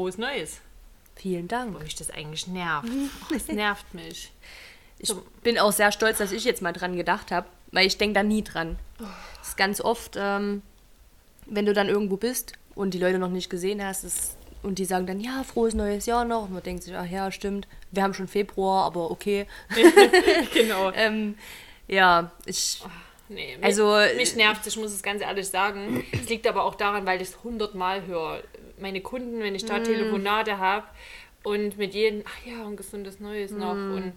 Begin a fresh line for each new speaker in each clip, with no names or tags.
Frohes Neues.
Vielen Dank.
Wo mich das eigentlich nervt. Oh, das nervt mich.
Ich bin auch sehr stolz, dass ich jetzt mal dran gedacht habe, weil ich denke da nie dran. Das ist ganz oft, ähm, wenn du dann irgendwo bist und die Leute noch nicht gesehen hast, ist, und die sagen dann, ja, frohes neues Jahr noch. Und man denkt sich, ach ja, stimmt, wir haben schon Februar, aber okay.
genau.
ähm, ja, ich.
Nee, mich,
Also,
mich nervt ich muss es ganz ehrlich sagen. Es liegt aber auch daran, weil ich es hundertmal höre. Meine Kunden, wenn ich
Mm.
da Telefonate habe und mit jedem, ach ja, ein gesundes Neues noch.
Mm.
Und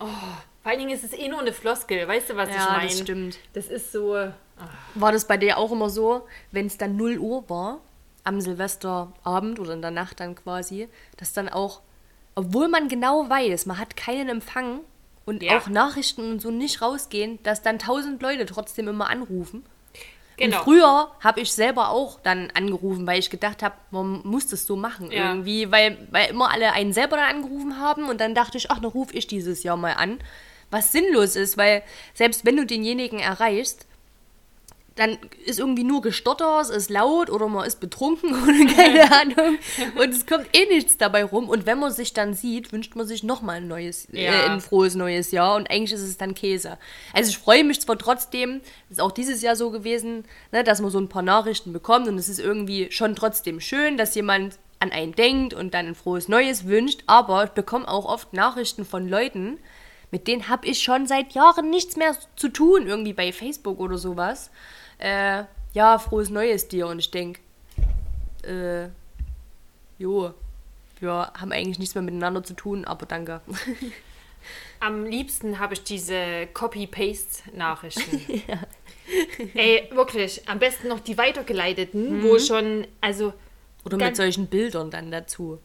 oh, vor allen Dingen ist es eh nur eine Floskel. Weißt du, was ich
Ja,
meine?
das stimmt.
Das ist so. ach,
War das bei dir auch immer so, wenn es dann 0 Uhr war, am Silvesterabend oder in der Nacht dann quasi, dass dann auch, obwohl man genau weiß, man hat keinen Empfang und
Ja.
auch Nachrichten und so nicht rausgehen, dass dann tausend Leute trotzdem immer anrufen.
Genau.
Und früher habe ich selber auch dann angerufen, weil ich gedacht habe, man muss das so machen
Ja.
irgendwie, weil, weil immer alle einen selber dann angerufen haben und dann dachte ich, ach, dann rufe ich dieses Jahr mal an. Was sinnlos ist, weil selbst wenn du denjenigen erreichst, dann ist irgendwie nur gestotter, es ist laut oder man ist betrunken oder keine Ahnung. Und es kommt eh nichts dabei rum. Und wenn man sich dann sieht, wünscht man sich nochmal ein neues,
Ja.
äh, ein frohes neues Jahr. Und eigentlich ist es dann Käse. Also ich freue mich zwar trotzdem, ist auch dieses Jahr so gewesen, ne, dass man so ein paar Nachrichten bekommt. Und es ist irgendwie schon trotzdem schön, dass jemand an einen denkt und dann ein frohes Neues wünscht. Aber ich bekomme auch oft Nachrichten von Leuten, mit denen habe ich schon seit Jahren nichts mehr zu tun, irgendwie bei Facebook oder sowas. Äh, ja, frohes Neues dir. Und ich denke, äh, jo, wir haben eigentlich nichts mehr miteinander zu tun, aber danke.
Am liebsten habe ich diese Copy-Paste-Nachrichten. Ey, wirklich. Am besten noch die weitergeleiteten,
Mhm.
wo schon, also.
Oder mit solchen Bildern dann dazu.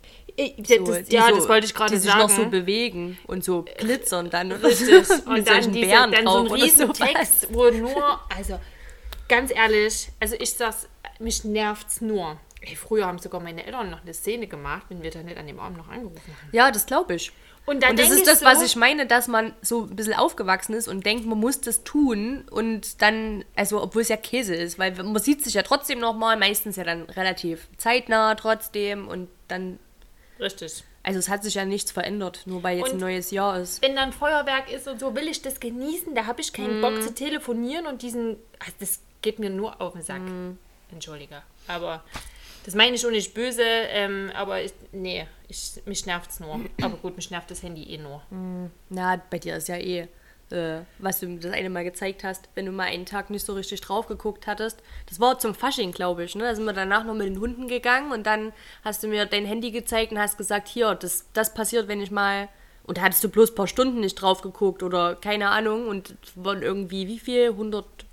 So,
das,
die
ja,
so,
das wollte ich gerade
Die sich
sagen.
noch so bewegen und so glitzern dann.
Richtig.
so.
Und dann, diese, dann so ein
oder
riesen
sowas.
Text, wo nur, also ganz ehrlich, also ich sag's, mich nervt's nur. Ey, früher haben sogar meine Eltern noch eine Szene gemacht, wenn wir da nicht an dem Abend noch angerufen haben.
Ja, das glaube ich.
Und, dann
Und das ist das,
so,
was ich meine, dass man so ein bisschen aufgewachsen ist und denkt, man muss das tun und dann, also obwohl es ja Käse ist, weil man sieht sich ja trotzdem nochmal, meistens ja dann relativ zeitnah trotzdem und dann,
Richtig.
also es hat sich ja nichts verändert, nur weil jetzt ein
Und-
neues Jahr ist.
Wenn dann Feuerwerk ist und so, will ich das genießen, da habe ich keinen
Mhm.
Bock zu telefonieren und diesen, also das geht mir nur auf den Sack.
Mhm.
Entschuldige. Aber das meine ich auch nicht böse, ähm, aber ich, nee, ich, mich nervt's nur. Aber gut, mich nervt das Handy eh nur.
Na, bei dir ist ja eh, äh, was du mir das eine Mal gezeigt hast, wenn du mal einen Tag nicht so richtig drauf geguckt hattest. Das war zum Fasching, glaube ich. Ne? Da sind wir danach noch mit den Hunden gegangen und dann hast du mir dein Handy gezeigt und hast gesagt, hier, das, das passiert, wenn ich mal. Und da hattest du bloß ein paar Stunden nicht drauf geguckt oder keine Ahnung und es waren irgendwie wie viel?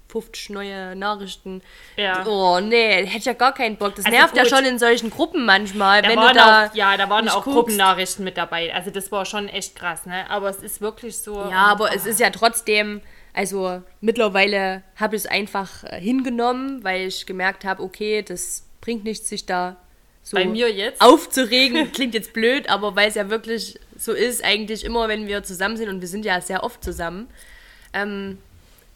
150 neue Nachrichten.
Ja.
Oh, nee, hätte ich ja gar keinen Bock. Das
Also
nervt ja
gut.
schon in solchen Gruppen manchmal,
Da
wenn
waren
du da.
auch, ja, da waren auch
guckst.
Gruppennachrichten mit dabei. Also das war schon echt krass, ne? Aber es ist wirklich so.
Ja, aber es ist ja trotzdem, also mittlerweile habe ich es einfach äh, hingenommen, weil ich gemerkt habe, okay, das bringt nichts, sich da so
Bei mir jetzt?
aufzuregen. Klingt jetzt blöd, aber weil es ja wirklich so ist, eigentlich immer, wenn wir zusammen sind und wir sind ja sehr oft zusammen, ähm,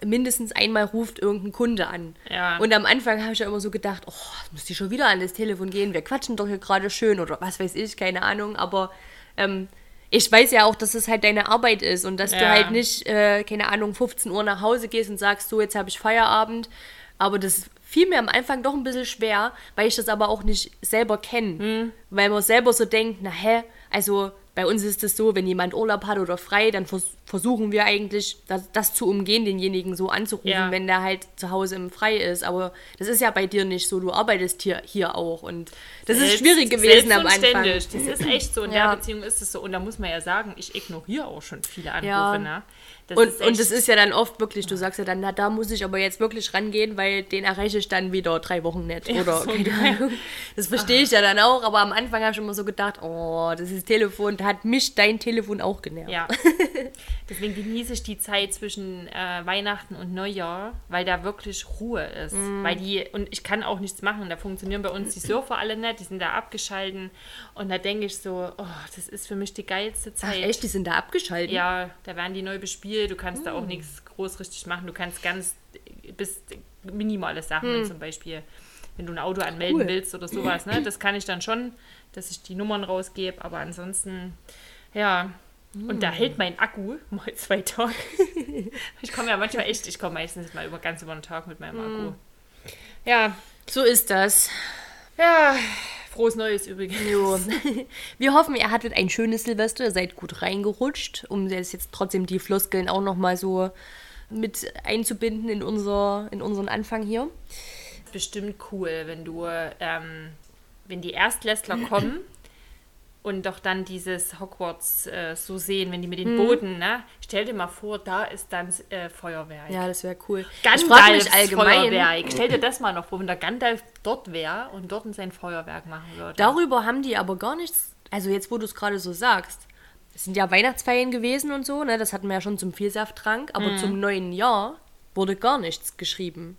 mindestens einmal ruft irgendein Kunde an.
Ja.
Und am Anfang habe ich ja immer so gedacht, oh, muss die schon wieder an das Telefon gehen, wir quatschen doch hier gerade schön oder was weiß ich, keine Ahnung, aber ähm, ich weiß ja auch, dass es halt deine Arbeit ist und dass du
Ja.
halt nicht, äh, keine Ahnung, 15 Uhr nach Hause gehst und sagst, so, jetzt habe ich Feierabend. Aber das fiel mir am Anfang doch ein bisschen schwer, weil ich das aber auch nicht selber kenne.
Hm.
Weil man selber so denkt, na hä, also bei uns ist es so, wenn jemand Urlaub hat oder frei, dann vers versuchen wir eigentlich, das, das zu umgehen, denjenigen so anzurufen,
Ja.
wenn der halt zu Hause im Frei ist. Aber das ist ja bei dir nicht so. Du arbeitest hier, hier auch. Und das ist
Selbst-
schwierig gewesen am Anfang.
Das ist echt so. In
Ja.
der Beziehung ist es so. Und da muss man ja sagen, ich ignoriere auch schon viele Anrufe.
Ja.
Ne? Das
Und,
ist
und das ist ja dann oft wirklich, du sagst ja dann, na, da muss ich aber jetzt wirklich rangehen, weil den erreiche ich dann wieder drei Wochen nicht. Oder
so
keine
geil.
Ahnung. Das verstehe ich ja dann auch, aber am Anfang habe ich immer so gedacht, oh, das ist Telefon, da hat mich dein Telefon auch genervt.
Ja. Deswegen genieße ich die Zeit zwischen äh, Weihnachten und Neujahr, weil da wirklich Ruhe ist.
Mhm.
Weil die, und ich kann auch nichts machen. Da funktionieren bei uns die Surfer alle nicht, die sind da abgeschalten. Und da denke ich so, oh, das ist für mich die geilste
Ach
Zeit.
echt, die sind da abgeschaltet?
Ja, da werden die neu bespielt. Du kannst
Hm.
da auch nichts groß richtig machen. Du kannst ganz bis minimale Sachen
Hm.
zum Beispiel wenn du ein Auto anmelden
Cool.
willst oder sowas. Ne? Das kann ich dann schon, dass ich die Nummern rausgebe, aber ansonsten, ja. Und da hält mein Akku mal zwei Tage. ich komme ja manchmal echt, ich komme meistens mal über ganz über den Tag mit meinem. Akku. Ja,
So ist das.
ja, frohes Neues übrigens.
Jo. Wir hoffen, ihr hattet ein schönes Silvester, ihr seid gut reingerutscht, um jetzt, jetzt trotzdem die Floskeln auch nochmal so mit einzubinden in, unser, in unseren Anfang hier.
bestimmt cool, wenn du, ähm, wenn die Erstklässler kommen und doch dann dieses Hogwarts äh, so sehen, wenn die mit
Mhm.
den Booten, ne? Stell dir mal vor, da ist dann äh, Feuerwerk.
Ja, das wäre cool.
Gandalfs
ich allgemein,
Feuerwerk. Stell dir das mal noch vor, wenn der Gandalf dort wäre und dort sein Feuerwerk machen würde.
darüber haben die aber gar nichts, also jetzt, wo du es gerade so sagst, es sind ja Weihnachtsferien gewesen und so, ne? das hatten wir ja schon zum Vielsafttrank, aber
Mhm.
zum neuen Jahr wurde gar nichts geschrieben.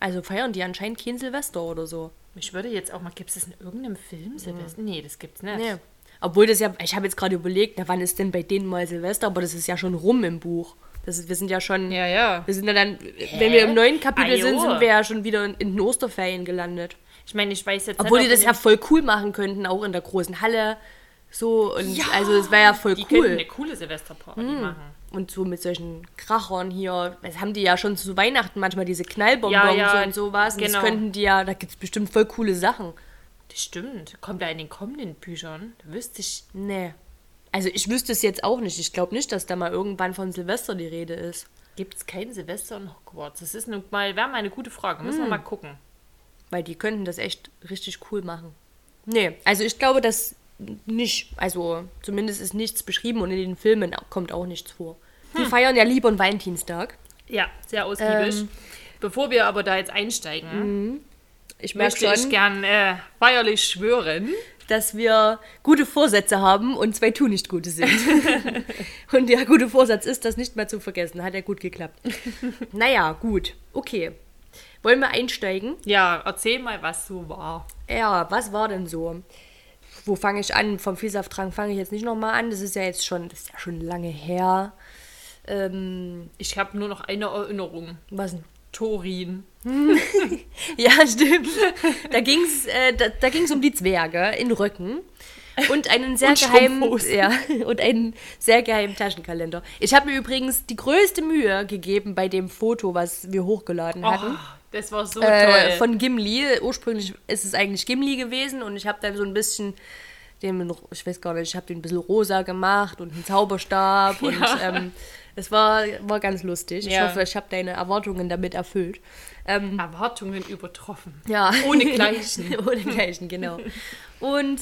Also feiern die anscheinend kein Silvester oder so.
Mich würde jetzt auch mal, gibt es das in irgendeinem Film, Silvester? Nee, das gibt's nicht.
Nee. Obwohl das ja, ich habe jetzt gerade überlegt, na, wann ist denn bei denen mal Silvester, aber das ist ja schon rum im Buch. Das ist, wir sind ja schon,
Ja, ja.
wir sind ja dann, wenn wir im neuen Kapitel
Ah,
sind, sind wir ja schon wieder in, in den Osterferien gelandet.
Ich meine, ich weiß jetzt
Obwohl die
nicht, ob
das ja voll cool machen könnten, auch in der großen Halle. So, und also es wäre ja voll
die könnten
cool.
eine coole Silvesterparty machen.
Und so mit solchen Krachern hier, das haben die ja schon zu Weihnachten manchmal diese Knallbonbons
Ja, ja,
und sowas. Und
genau.
das könnten die ja, da gibt es bestimmt voll coole Sachen.
Das stimmt. Kommt da in den kommenden Büchern? Wüsste ich.
Nee. Also ich wüsste es jetzt auch nicht. Ich glaube nicht, dass da mal irgendwann von Silvester die Rede ist.
Gibt es kein Silvester in Hogwarts? Das ist nun mal, wäre mal eine gute Frage. Müssen wir
Hm.
mal gucken.
Weil die könnten das echt richtig cool machen. Nee, also ich glaube, dass nicht, also zumindest ist nichts beschrieben und in den Filmen kommt auch nichts vor. Die feiern ja lieber einen Valentinstag.
Ja, sehr ausgiebig.
Ähm.
Bevor wir aber da jetzt einsteigen,
Ich merke
möchte ich
schon,
gern äh, feierlich schwören.
dass wir gute Vorsätze haben und zwei tun nicht gute sind. und der gute Vorsatz ist, das nicht mehr zu vergessen. Hat ja gut geklappt. naja, gut. Okay. Wollen wir einsteigen?
Ja, erzähl mal, was so war.
Ja, was war denn so? Wo fange ich an? Vom Vielsafttrank fange ich jetzt nicht nochmal an. Das ist ja jetzt schon, das ist ja schon lange her. Ähm,
Ich habe nur noch eine Erinnerung.
was denn?
Torin.
Ja, stimmt. Da ging es äh, da, da ging's um die Zwerge in Röcken. Und einen sehr
Und
geheimen ja, und einen sehr geheimen Taschenkalender. Ich habe mir übrigens die größte Mühe gegeben bei dem Foto, was wir hochgeladen hatten.
Oh, das war so
äh,
toll.
von Gimli. Ursprünglich ist es eigentlich Gimli gewesen und ich habe dann so ein bisschen den, ich weiß gar nicht, ich habe den ein bisschen rosa gemacht und einen Zauberstab und ähm, es war, war ganz lustig. Ich
Ja.
hoffe, ich habe deine Erwartungen damit erfüllt. Ähm,
Erwartungen übertroffen.
ja.
Ohne Gleichen.
Ohne Gleichen, genau. Und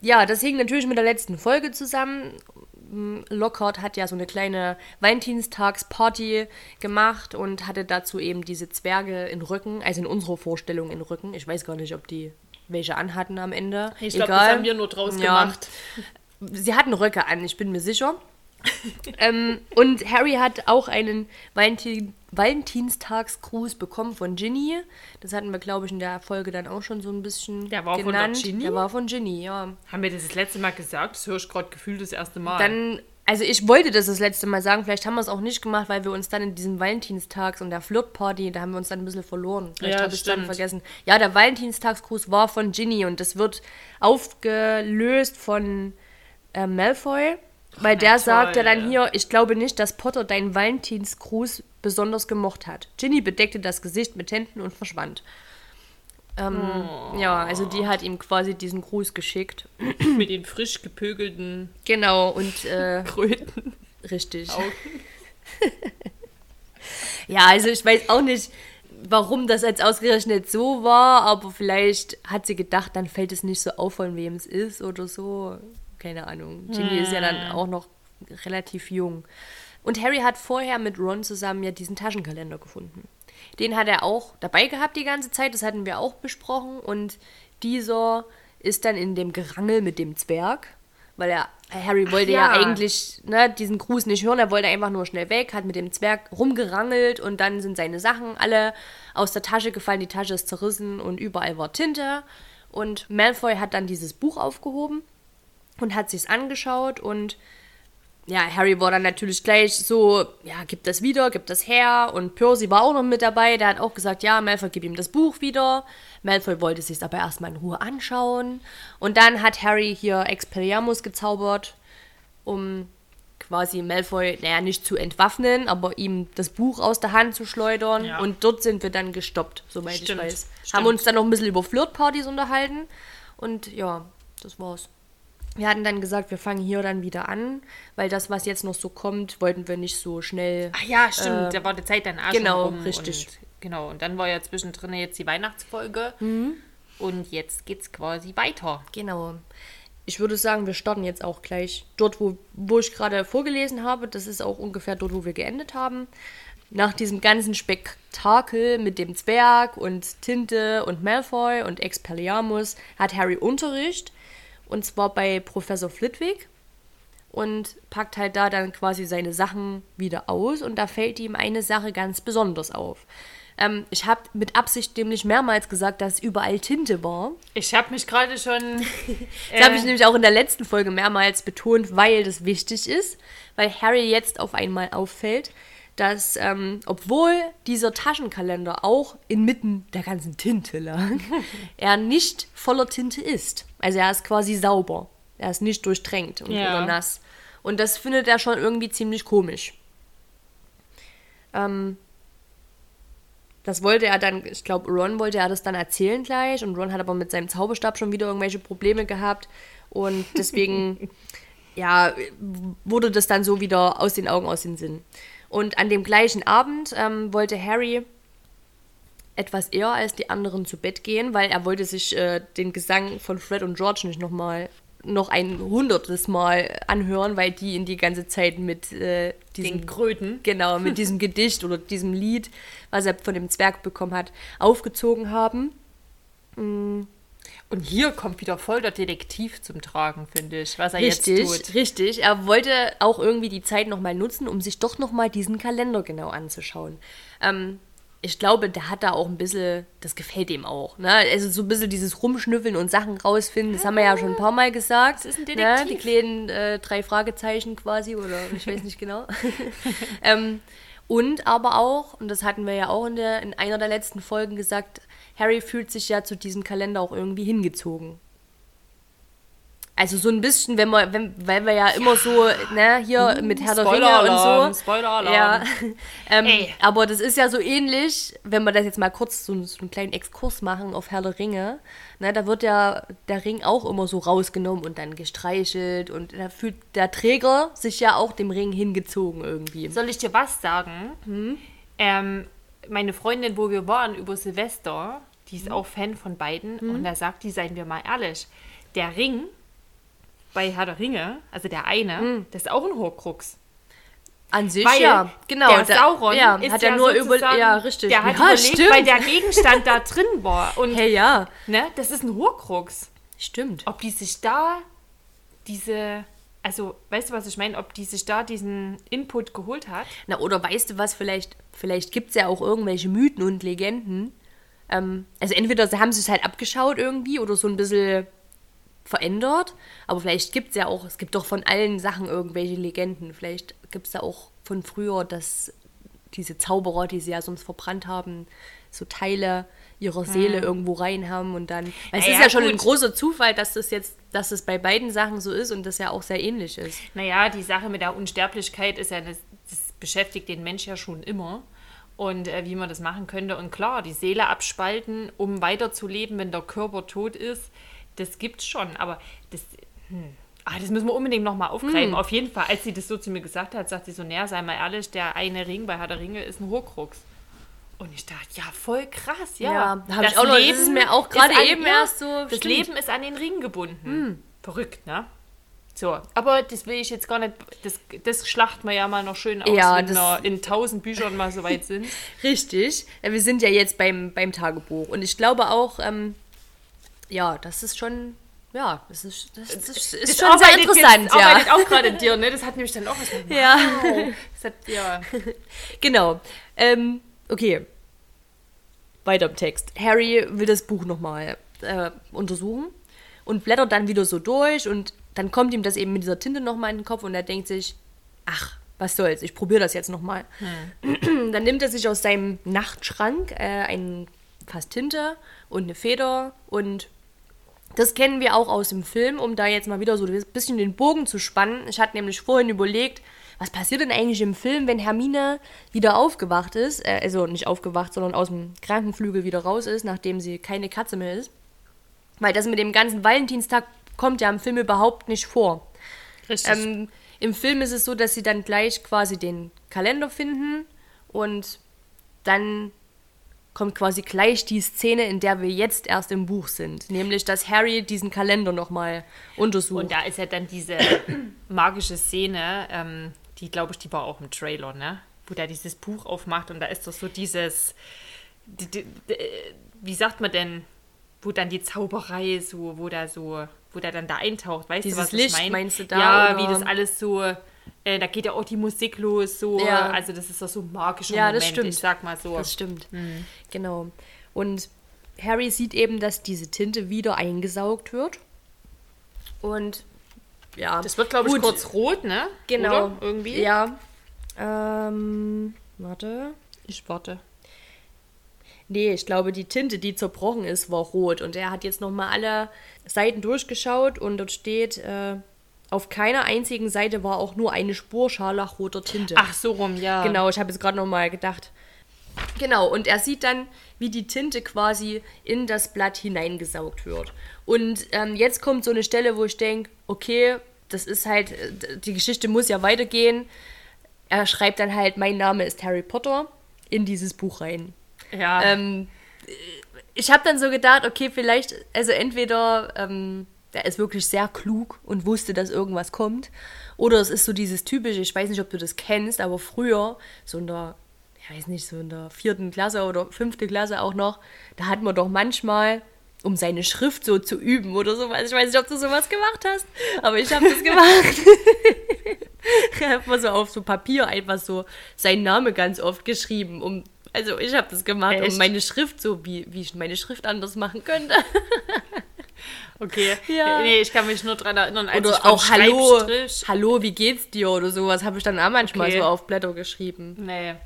ja, das hing natürlich mit der letzten Folge zusammen. Mm, Lockhart hat ja so eine kleine Valentinstagsparty gemacht und hatte dazu eben diese Zwerge in Rücken, also in unserer Vorstellung in Rücken. Ich weiß gar nicht, ob die welche anhatten am Ende.
Ich glaube, das haben wir nur draus
Ja.
gemacht.
Sie hatten Röcke an, ich bin mir sicher. Ähm, und Harry hat auch einen Valentin Valentinstagsgruß bekommen von Ginny. Das hatten wir, glaube ich, in der Folge dann auch schon so ein bisschen
Der war von
genannt.
Ginny?
Der war von Ginny, ja.
Haben wir das das letzte Mal gesagt? Das höre ich gerade gefühlt das erste Mal.
Dann, also ich wollte das das letzte Mal sagen, vielleicht haben wir es auch nicht gemacht, weil wir uns dann in diesem Valentinstags- und der Flirtparty, da haben wir uns dann ein bisschen verloren. Vielleicht
Ja,
habe ich es dann
stimmt.
vergessen. Ja, der Valentinstagsgruß war von Ginny und das wird aufgelöst von äh, Malfoy. Weil der
toll.
sagt ja dann hier, ich glaube nicht, dass Potter deinen Valentinsgruß besonders gemocht hat. Ginny bedeckte das Gesicht mit Händen und verschwand. Ähm,
Oh.
Ja, also die hat ihm quasi diesen Gruß geschickt.
mit den frisch gepögelten
Genau, und äh,
Kröten.
richtig. Ja, also ich weiß auch nicht, warum das jetzt ausgerechnet so war, aber vielleicht hat sie gedacht, dann fällt es nicht so auf, von wem es ist oder so. Keine Ahnung. Ginny ist ja dann auch noch relativ jung. Und Harry hat vorher mit Ron zusammen ja diesen Taschenkalender gefunden. Den hat er auch dabei gehabt die ganze Zeit, das hatten wir auch besprochen. Und dieser ist dann in dem Gerangel mit dem Zwerg, weil er, Harry wollte ja.
ja.
eigentlich ne, diesen Gruß nicht hören, er wollte einfach nur schnell weg, hat mit dem Zwerg rumgerangelt und dann sind seine Sachen alle aus der Tasche gefallen, die Tasche ist zerrissen und überall war Tinte. Und Malfoy hat dann dieses Buch aufgehoben und hat sich's angeschaut und ja, Harry war dann natürlich gleich so, ja, gib das wieder, gib das her. Und Percy war auch noch mit dabei. Der hat auch gesagt, ja, Malfoy, gib ihm das Buch wieder. Malfoy wollte sich aber erstmal in Ruhe anschauen. Und dann hat Harry hier Expelliarmus gezaubert, um quasi Malfoy, naja, nicht zu entwaffnen, aber ihm das Buch aus der Hand zu schleudern.
Ja.
Und dort sind wir dann gestoppt, soweit
Stimmt,
ich weiß.
stimmt.
Haben uns dann noch ein bisschen über Flirtpartys unterhalten. Und ja, das war's. Wir hatten dann gesagt, wir fangen hier dann wieder an, weil das, was jetzt noch so kommt, wollten wir nicht so schnell.
Ach ja, stimmt. da war die Zeit dann auch
genau,
schon rum.
richtig.
Und, genau, und dann war ja zwischendrin jetzt die Weihnachtsfolge. Und jetzt geht's quasi weiter.
Genau. Ich würde sagen, wir starten jetzt auch gleich dort, wo, wo ich gerade vorgelesen habe. Das ist auch ungefähr dort, wo wir geendet haben. Nach diesem ganzen Spektakel mit dem Zwerg und Tinte und Malfoy und Expelliarmus hat Harry Unterricht. Und zwar bei Professor Flitwick. Und packt halt da dann quasi seine Sachen wieder aus. Und da fällt ihm eine Sache ganz besonders auf. Ähm, ich habe mit Absicht nämlich mehrmals gesagt, dass überall Tinte war.
Ich habe mich gerade schon.
Das habe ich nämlich auch in der letzten Folge mehrmals betont, weil das wichtig ist, weil Harry jetzt auf einmal auffällt, dass ähm, obwohl dieser Taschenkalender auch inmitten der ganzen Tinte lag, er nicht voller Tinte ist. Also er ist quasi sauber. Er ist nicht durchtränkt und
Ja.
oder nass. Und das findet er schon irgendwie ziemlich komisch. Ähm, das wollte er dann, ich glaube, Ron wollte er das dann erzählen gleich und Ron hat aber mit seinem Zauberstab schon wieder irgendwelche Probleme gehabt und deswegen, ja, wurde das dann so wieder aus den Augen, aus den Sinn. Und an dem gleichen Abend ähm, wollte Harry etwas eher als die anderen zu Bett gehen, weil er wollte sich äh, den Gesang von Fred und George nicht nochmal noch ein hundertes Mal anhören, weil die ihn die ganze Zeit mit äh, diesem
Den Kröten.
genau mit diesem Gedicht oder diesem Lied, was er von dem Zwerg bekommen hat, aufgezogen haben.
Und hier kommt wieder voll der Detektiv zum Tragen, finde ich, was er
Richtig,
jetzt tut.
richtig. Er wollte auch irgendwie die Zeit nochmal nutzen, um sich doch nochmal diesen Kalender genau anzuschauen. Ähm, ich glaube, der hat da auch ein bisschen, das gefällt ihm auch. Ne? Also so ein bisschen dieses Rumschnüffeln und Sachen rausfinden, das haben wir ja schon ein paar Mal gesagt.
Das ist ein
Ne?
Detektiv.
Die kleinen äh, drei Fragezeichen quasi, oder ich weiß nicht genau. ähm, und aber auch, und das hatten wir ja auch in, der, in einer der letzten Folgen gesagt, Harry fühlt sich ja zu diesem Kalender auch irgendwie hingezogen. Also so ein bisschen, wenn wir, wenn, weil wir ja immer so, ne, hier mit Herr der Ringe und so.
Spoiler-Alarm.
Ja. ähm, aber das ist ja so ähnlich, wenn wir das jetzt mal kurz so, so einen kleinen Exkurs machen auf Herr der Ringe. Ne, da wird ja der Ring auch immer so rausgenommen und dann gestreichelt und da fühlt der Träger sich ja auch dem Ring hingezogen irgendwie.
Soll ich dir was sagen?
Hm?
Ähm, meine Freundin, wo wir waren über Silvester, die
Hm?
ist auch Fan von beiden und da sagt die, seien wir mal ehrlich, der Ring bei Herr der Ringe, also der eine,
Hm.
das ist auch ein Horcrux.
An sich,
Weil
ja, genau.
der
da-
Sauron
ja,
ist
hat
ja
er nur über, ja, richtig.
Der hat
ja,
überlegt,
stimmt.
weil der Gegenstand da drin war. Und
hey, ja,
ne, das ist ein Horcrux.
stimmt.
Ob die sich da diese, also weißt du, was ich meine? Ob die sich da diesen Input geholt hat?
Na, oder weißt du was, vielleicht, vielleicht gibt es ja auch irgendwelche Mythen und Legenden. Ähm, also entweder sie haben sich halt abgeschaut irgendwie oder so ein bisschen verändert, aber vielleicht gibt es ja auch, es gibt doch von allen Sachen irgendwelche Legenden. Vielleicht gibt es ja auch von früher, dass diese Zauberer, die sie ja sonst verbrannt haben, so Teile ihrer Seele irgendwo rein haben und dann. Weil es
Hm. Ja,
ist
ja,
schon ein
gut.
großer Zufall, dass das jetzt, dass es bei beiden Sachen so ist und das ja auch sehr ähnlich ist.
Naja, die Sache mit der Unsterblichkeit ist ja, das, das beschäftigt den Mensch ja schon immer. Und äh, wie man das machen könnte. Und klar, die Seele abspalten, um weiterzuleben, wenn der Körper tot ist, das gibt's schon. Aber das, hm, ah, das müssen wir unbedingt nochmal aufgreifen.
Hm.
Auf jeden Fall, als sie das so zu mir gesagt hat, sagt sie so, naja, sei mal ehrlich, der eine Ring bei Herr der Ringe ist ein Horcrux. Und ich dachte, ja, voll krass, ja.
Ja, hab ich auch noch- das ist mir auch gerade eben erst so-
Das
stimmt.
Leben ist an den Ring gebunden. Verrückt, ne? So, aber das will ich jetzt gar nicht, das, das schlachten wir ja mal noch schön aus,
Ja,
wenn wir in tausend Büchern mal so weit sind.
Richtig. Wir sind ja jetzt beim, beim Tagebuch. Und ich glaube auch, ähm, ja, das ist schon, ja, das ist, das, das ist,
Das
schon sehr interessant,
jetzt,
ja.
arbeitet auch gerade in dir, ne? Das hat nämlich dann auch was mit
Ja,
das hat, ja.
genau. Ähm, okay. Weiter im Text. Harry will das Buch nochmal äh, untersuchen und blättert dann wieder so durch und dann kommt ihm das eben mit dieser Tinte nochmal in den Kopf und er denkt sich, ach, was soll's, ich probiere das jetzt nochmal. Hm. Dann nimmt er sich aus seinem Nachtschrank äh, ein Fass Tinte und eine Feder und das kennen wir auch aus dem Film, um da jetzt mal wieder so ein bisschen den Bogen zu spannen. Ich hatte nämlich vorhin überlegt, was passiert denn eigentlich im Film, wenn Hermine wieder aufgewacht ist, äh, also nicht aufgewacht, sondern aus dem Krankenflügel wieder raus ist, nachdem sie keine Katze mehr ist. Weil das mit dem ganzen Valentinstag kommt ja im Film überhaupt nicht vor. Richtig. Ähm, Im Film ist es so, dass sie dann gleich quasi den Kalender finden und dann kommt quasi gleich die Szene, in der wir jetzt erst im Buch sind. Nämlich, dass Harry diesen Kalender nochmal untersucht.
Und da ist ja dann diese magische Szene, ähm, die glaube ich, die war auch im Trailer, ne? Wo der dieses Buch aufmacht und da ist doch so dieses, die, die, die, wie sagt man denn, wo dann die Zauberei so, wo da so, wo der dann da eintaucht, weißt
dieses
du, was
Licht,
ich meine?
meinst du da?
Ja,
oder?
wie das alles so, äh, da geht ja auch die Musik los, so,
Ja.
also das ist doch so ein magischer
Ja,
Moment,
das stimmt.
ich sag mal so.
Das stimmt. Genau. Und Harry sieht eben, dass diese Tinte wieder eingesaugt wird. Und ja.
Das wird, glaube ich,
gut.
kurz rot, ne?
Genau.
Oder? Irgendwie?
Ja. Ähm, warte.
Ich warte.
Nee, ich glaube, die Tinte, die zerbrochen ist, war rot. Und er hat jetzt nochmal alle Seiten durchgeschaut und dort steht, äh, auf keiner einzigen Seite war auch nur eine Spur scharlachroter Tinte.
Ach, so rum, ja.
Genau, ich habe jetzt gerade nochmal gedacht. Genau, und er sieht dann, wie die Tinte quasi in das Blatt hineingesaugt wird. Und ähm, jetzt kommt so eine Stelle, wo ich denke, okay, das ist halt, äh, die Geschichte muss ja weitergehen. Er schreibt dann halt, mein Name ist Harry Potter in dieses Buch rein.
Ja.
Ähm, ich habe dann so gedacht, okay, vielleicht, also entweder ähm, er ist wirklich sehr klug und wusste, dass irgendwas kommt, oder es ist so dieses typische, ich weiß nicht, ob du das kennst, aber früher, so in der, ich weiß nicht, so in der vierten Klasse oder fünfte Klasse auch noch, da hat man doch manchmal, um seine Schrift so zu üben oder sowas, ich weiß nicht, ob du sowas gemacht hast, aber ich habe das gemacht. hat man so auf so Papier einfach so seinen Name ganz oft geschrieben, um also ich habe das gemacht,
Echt?
um meine Schrift so, wie, wie ich meine Schrift anders machen könnte.
Okay.
Ja.
Nee, ich kann mich nur daran erinnern, als ich
Oder
von
auch Hallo, Hallo, wie geht's dir oder sowas habe ich dann auch manchmal
Okay.
so auf Blätter geschrieben.
Nee.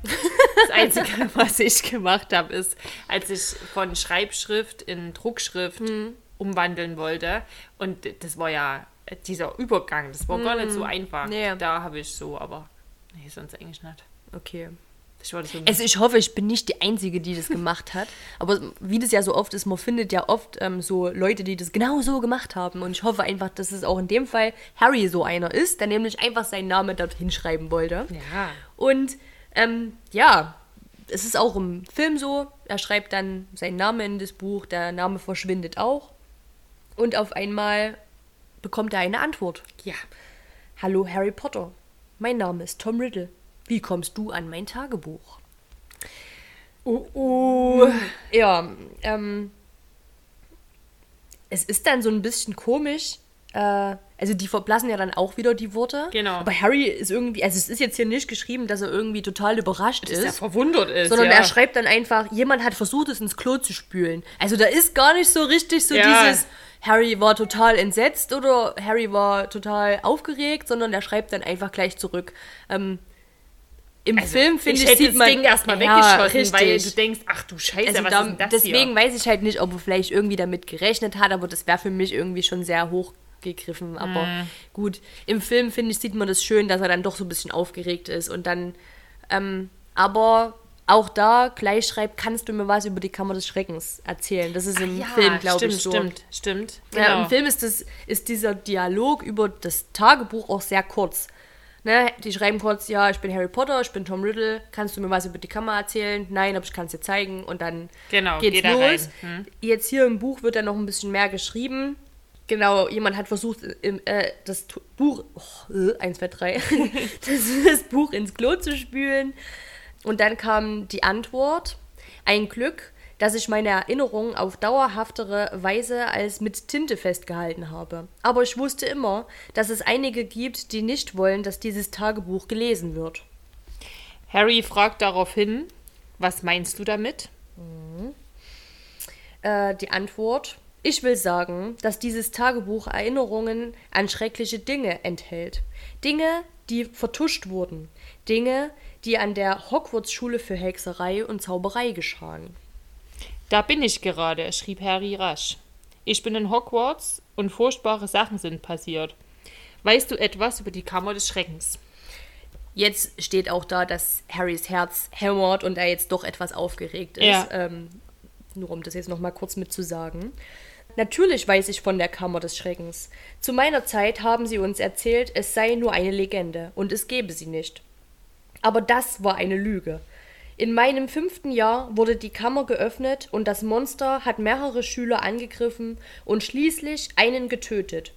Das Einzige, was ich gemacht habe, ist, als ich von Schreibschrift in Druckschrift
Hm.
umwandeln wollte. Und das war ja dieser Übergang, das war gar nicht so einfach.
Hm. Nee.
Da habe ich so, aber nee, sonst eigentlich nicht.
Okay. Also ich hoffe, ich bin nicht die Einzige, die das gemacht hat. Aber wie das ja so oft ist, man findet ja oft ähm, so Leute, die das genau so gemacht haben. Und ich hoffe einfach, dass es auch in dem Fall Harry so einer ist, der nämlich einfach seinen Namen dort hinschreiben wollte.
Ja.
Und ähm, ja, es ist auch im Film so. Er schreibt dann seinen Namen in das Buch, der Name verschwindet auch. Und auf einmal bekommt er eine Antwort.
Ja.
Hallo Harry Potter, mein Name ist Tom Riddle. Wie kommst du an mein Tagebuch?
Uh, uh.
Ja, ähm, es ist dann so ein bisschen komisch. Äh, also die verblassen ja dann auch wieder die Worte.
Genau.
Aber Harry ist irgendwie, also es ist jetzt hier nicht geschrieben, dass er irgendwie total überrascht
Dass
ist.
er verwundert ist.
sondern
ja.
er schreibt dann einfach, jemand hat versucht, es ins Klo zu spülen. Also da ist gar nicht so richtig so
Ja.
dieses, Harry war total entsetzt oder Harry war total aufgeregt, sondern der schreibt dann einfach gleich zurück. Ähm, Im Film, finde ich,
Also, hätte
sieht
das
man...
Ding erstmal
Ja,
weggeschossen, weil
richtig.
du denkst, ach du Scheiße,
Also
was
da,
ist denn das
deswegen
hier?
weiß ich halt nicht, ob er vielleicht irgendwie damit gerechnet hat, aber das wäre für mich irgendwie schon sehr hochgegriffen. Aber
Mhm.
gut, im Film, finde ich, sieht man das schön, dass er dann doch so ein bisschen aufgeregt ist und dann, ähm, aber auch da gleich schreibt, kannst du mir was über die Kammer des Schreckens erzählen. Das ist im
ja,
Film, glaube ich, so.
Stimmt, stimmt.
Ja,
Genau.
Im Film ist, das, ist dieser Dialog über das Tagebuch auch sehr kurz. Ne, die schreiben kurz, ja, ich bin Harry Potter, ich bin Tom Riddle, kannst du mir was über die Kammer erzählen? Nein, aber ich kann es dir zeigen und dann
Genau,
geht's
geht
los.
Hm.
Jetzt hier im Buch wird dann noch ein bisschen mehr geschrieben. Genau, jemand hat versucht, im, äh, das Buch, oh, äh, 1, 2, 3, das, das Buch ins Klo zu spülen. Und dann kam die Antwort, ein Glück, dass ich meine Erinnerungen auf dauerhaftere Weise als mit Tinte festgehalten habe. Aber ich wusste immer, dass es einige gibt, die nicht wollen, dass dieses Tagebuch gelesen wird.
Harry fragt daraufhin, was meinst du damit?
Äh, die Antwort, ich will sagen, dass dieses Tagebuch Erinnerungen an schreckliche Dinge enthält. Dinge, die vertuscht wurden. Dinge, die an der Hogwarts-Schule für Hexerei und Zauberei geschahen.
Da bin ich gerade, schrieb Harry rasch. Ich bin in Hogwarts und furchtbare Sachen sind passiert. Weißt du etwas über die Kammer des Schreckens?
Jetzt steht auch da, dass Harrys Herz hämmert und er jetzt doch etwas aufgeregt ist.
Ja.
Ähm, nur um das jetzt noch mal kurz mitzusagen. Natürlich weiß ich von der Kammer des Schreckens. Zu meiner Zeit haben sie uns erzählt, es sei nur eine Legende und es gebe sie nicht. Aber das war eine Lüge. In meinem fünften Jahr wurde die Kammer geöffnet und das Monster hat mehrere Schüler angegriffen und schließlich einen getötet.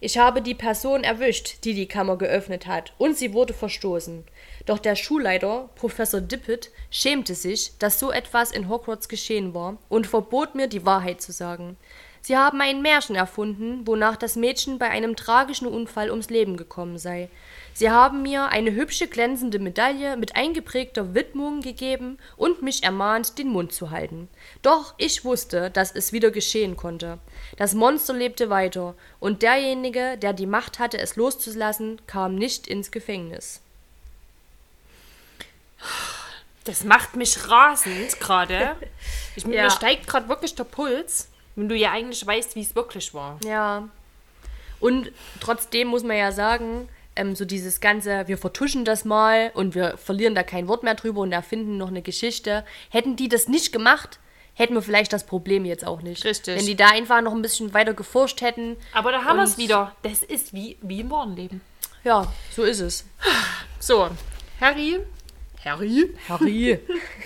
Ich habe die Person erwischt, die die Kammer geöffnet hat, und sie wurde verstoßen. Doch der Schulleiter, Professor Dippet, schämte sich, dass so etwas in Hogwarts geschehen war und verbot mir, die Wahrheit zu sagen. Sie haben ein Märchen erfunden, wonach das Mädchen bei einem tragischen Unfall ums Leben gekommen sei. Sie haben mir eine hübsche glänzende Medaille mit eingeprägter Widmung gegeben und mich ermahnt, den Mund zu halten. Doch ich wusste, dass es wieder geschehen konnte. Das Monster lebte weiter, und derjenige, der die Macht hatte, es loszulassen, kam nicht ins Gefängnis.
Das macht mich rasend gerade. Ich-
Ja.
Mir steigt gerade wirklich der Puls, wenn du ja eigentlich weißt, wie es wirklich war.
Ja. Und trotzdem muss man ja sagen, ähm, so dieses ganze, wir vertuschen das mal und wir verlieren da kein Wort mehr drüber und erfinden noch eine Geschichte. Hätten die das nicht gemacht, hätten wir vielleicht das Problem jetzt auch nicht.
Richtig.
Wenn die da einfach noch ein bisschen weiter geforscht hätten.
Aber da haben wir es wieder. Das ist wie, wie im wahren Leben.
Ja, so ist es.
So, Harry, Harry
Harry.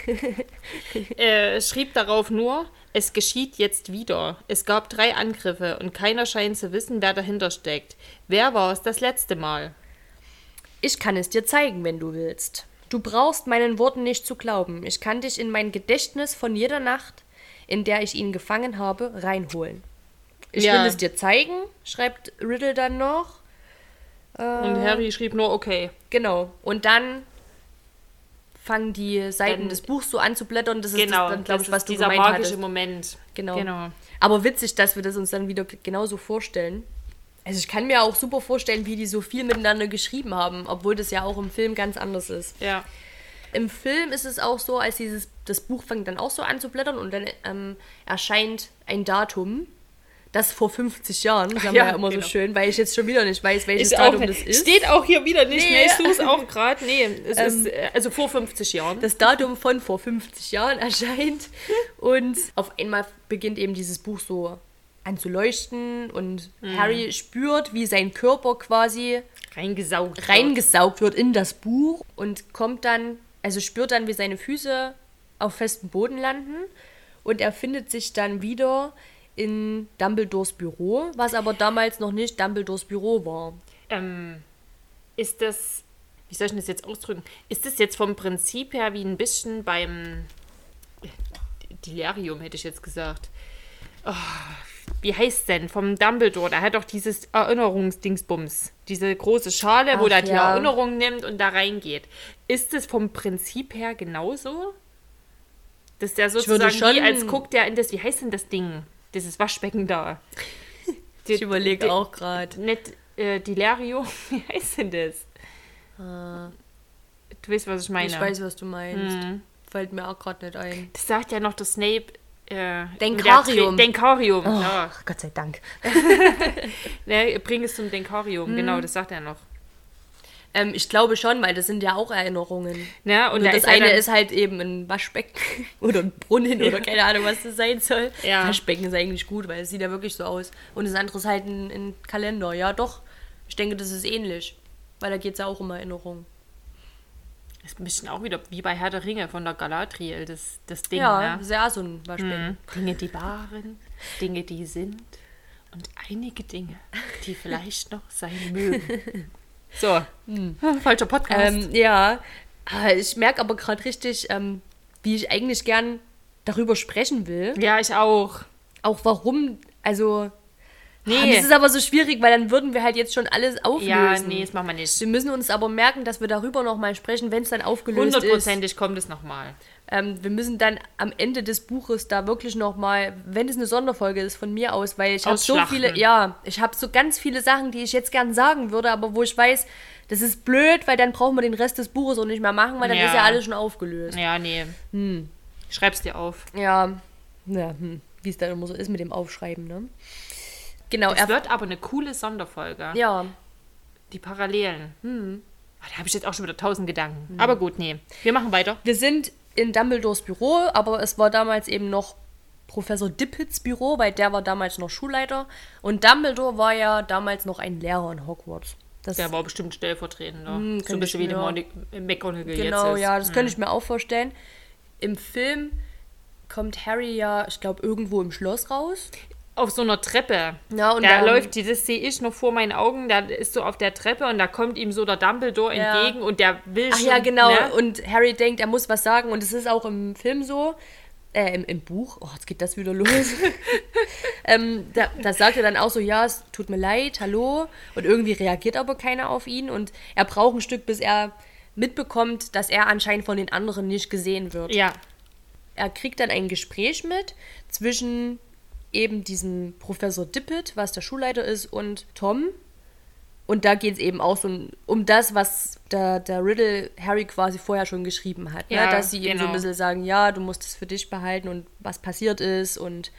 äh, schrieb darauf nur, es geschieht jetzt wieder. Es gab drei Angriffe und keiner scheint zu wissen, wer dahinter steckt. Wer war es das letzte Mal?
Ich kann es dir zeigen, wenn du willst. Du brauchst meinen Worten nicht zu glauben. Ich kann dich in mein Gedächtnis von jeder Nacht, in der ich ihn gefangen habe, reinholen. Ich
Ja.
will es dir zeigen, schreibt Riddle dann noch.
Und Harry schrieb nur, okay.
Genau. Und dann fangen die Seiten
Dann-
des Buchs so an zu blättern. Das ist
Genau,
das dann, glaube ich, was du
dieser
gemeint
magische
hattest.
Moment.
Genau.
genau.
Aber witzig, dass wir das uns dann wieder genauso vorstellen. Also ich kann mir auch super vorstellen, wie die so viel miteinander geschrieben haben, obwohl das ja auch im Film ganz anders ist.
Ja.
Im Film ist es auch so, als dieses das Buch fängt dann auch so an zu blättern und dann ähm, erscheint ein Datum, das vor 50 Jahren, sagen
Ja,
wir ja immer
genau.
so schön, weil ich jetzt schon wieder nicht weiß, welches
auch
Datum das ist.
Steht auch hier wieder nicht.
Nee.
Nee, ich suche es auch gerade. Nee, es ist äh, also vor 50 Jahren.
das Datum von vor 50 Jahren erscheint und auf einmal beginnt eben dieses Buch so an zu leuchten und
Mhm.
Harry spürt, wie sein Körper quasi
Reingesaugt. wird.
reingesaugt wird in das Buch und kommt dann, also spürt dann, wie seine Füße auf festem Boden landen und er findet sich dann wieder in Dumbledores Büro, was aber damals noch nicht Dumbledores Büro war.
Ähm, ist das, wie soll ich das jetzt ausdrücken? Ist das jetzt vom Prinzip her wie ein bisschen beim Delirium, hätte ich jetzt gesagt. Oh, wie heißt denn? Vom Dumbledore. Der hat doch dieses Erinnerungsdingsbums. Diese große Schale, wo
Ach,
der die
ja.
Erinnerung nimmt und da reingeht. Ist es vom Prinzip her genauso? Dass der sozusagen wie als guckt der in das, wie heißt denn das Ding? Dieses Waschbecken da.
Ich überlege
Die-
auch gerade.
Nicht äh, Delario, wie heißt denn das? Du weißt, was ich meine.
Ich weiß, was du meinst. Fällt mir auch gerade nicht ein.
Das sagt ja noch der Snape. Äh,
Denkarium.
mit der Tre- Denkarium, ja.
Ach, Gott sei Dank.
Ne, bring es zum Denkarium, genau, das sagt er noch.
Ähm, ich glaube schon, weil das sind ja auch Erinnerungen.
Ne? Und
Nur
da
das
ist
eine ist halt eben ein Waschbecken oder ein Brunnen oder keine Ahnung, was das sein soll.
Ja.
Waschbecken ist eigentlich gut, weil es sieht ja wirklich so aus. Und das andere ist halt ein, ein Kalender. Ja, doch. Ich denke, das ist ähnlich. Weil da geht es ja auch um Erinnerungen.
ist ein bisschen auch wieder wie bei Herr der Ringe von der Galadriel, das, das Ding.
Ja,
ne?
das ist ja so ein Waschbecken.
Dinge, die waren, Dinge, die sind und einige Dinge, die vielleicht noch sein mögen. So, falscher Podcast.
Ähm, ja, Ah, ich merke aber gerade richtig, ähm, wie ich eigentlich gern darüber sprechen will.
ja, ich auch.
Auch warum, also.
Nee.
Nee. Das ist aber so schwierig, weil dann würden wir halt jetzt schon alles auflösen.
Ja, nee, das machen wir nicht.
Wir müssen uns aber merken, dass wir darüber nochmal sprechen, wenn es dann aufgelöst ist.
Hundertprozentig kommt es nochmal.
Ähm, wir müssen dann am Ende des Buches da wirklich nochmal, wenn es eine Sonderfolge ist von mir aus, weil ich habe so viele, ja, ich habe so ganz viele Sachen, die ich jetzt gern sagen würde, aber wo ich weiß, Das ist blöd, weil dann brauchen wir den Rest des Buches auch nicht mehr machen, weil dann
Ja.
ist ja alles schon aufgelöst.
Ja, nee.
Hm.
Schreib's dir auf.
Ja, ja hm. wie es dann immer so ist mit dem Aufschreiben, ne? Genau,
Es
er,
wird aber eine coole Sonderfolge.
ja,
Die Parallelen.
Hm.
Ah, Da habe ich jetzt auch schon wieder tausend Gedanken. Aber gut, nee. Wir machen weiter.
wir sind in Dumbledores Büro, aber es war damals eben noch Professor Dippets Büro, weil der war damals noch Schulleiter und Dumbledore war ja damals noch ein Lehrer in Hogwarts. Das
Der war bestimmt stellvertretender. so ein bisschen wie der
mir-
Moni- McGonagall
Genau,
jetzt ist.
ja, das könnte ich mir auch vorstellen. Im Film kommt Harry ja, ich glaube, irgendwo im Schloss raus.
Auf so einer Treppe.
Ja, und
da
dann-
läuft die, das sehe ich noch vor meinen Augen, da ist so auf der Treppe und da kommt ihm so der Dumbledore
Ja.
entgegen und der will
Ach
schon,
ja, genau.
Ne?
Und Harry denkt, er muss was sagen. Und es ist auch im Film so. Äh, im, im Buch. Oh, jetzt geht das wieder los. ähm, da, da sagt er dann auch so, ja, es tut mir leid, hallo. Und irgendwie reagiert aber keiner auf ihn. Und er braucht ein Stück, bis er mitbekommt, dass er anscheinend von den anderen nicht gesehen wird.
Ja,
Er kriegt dann ein Gespräch mit zwischen eben diesem Professor Dippet, was der Schulleiter ist, und Tom. Und da geht es eben auch so um das, was der, der Riddle Harry quasi vorher schon geschrieben hat.
Ja,
ne? Dass sie ihm so ein
genau.
bisschen sagen, ja, du musst es für dich behalten und was passiert ist. Und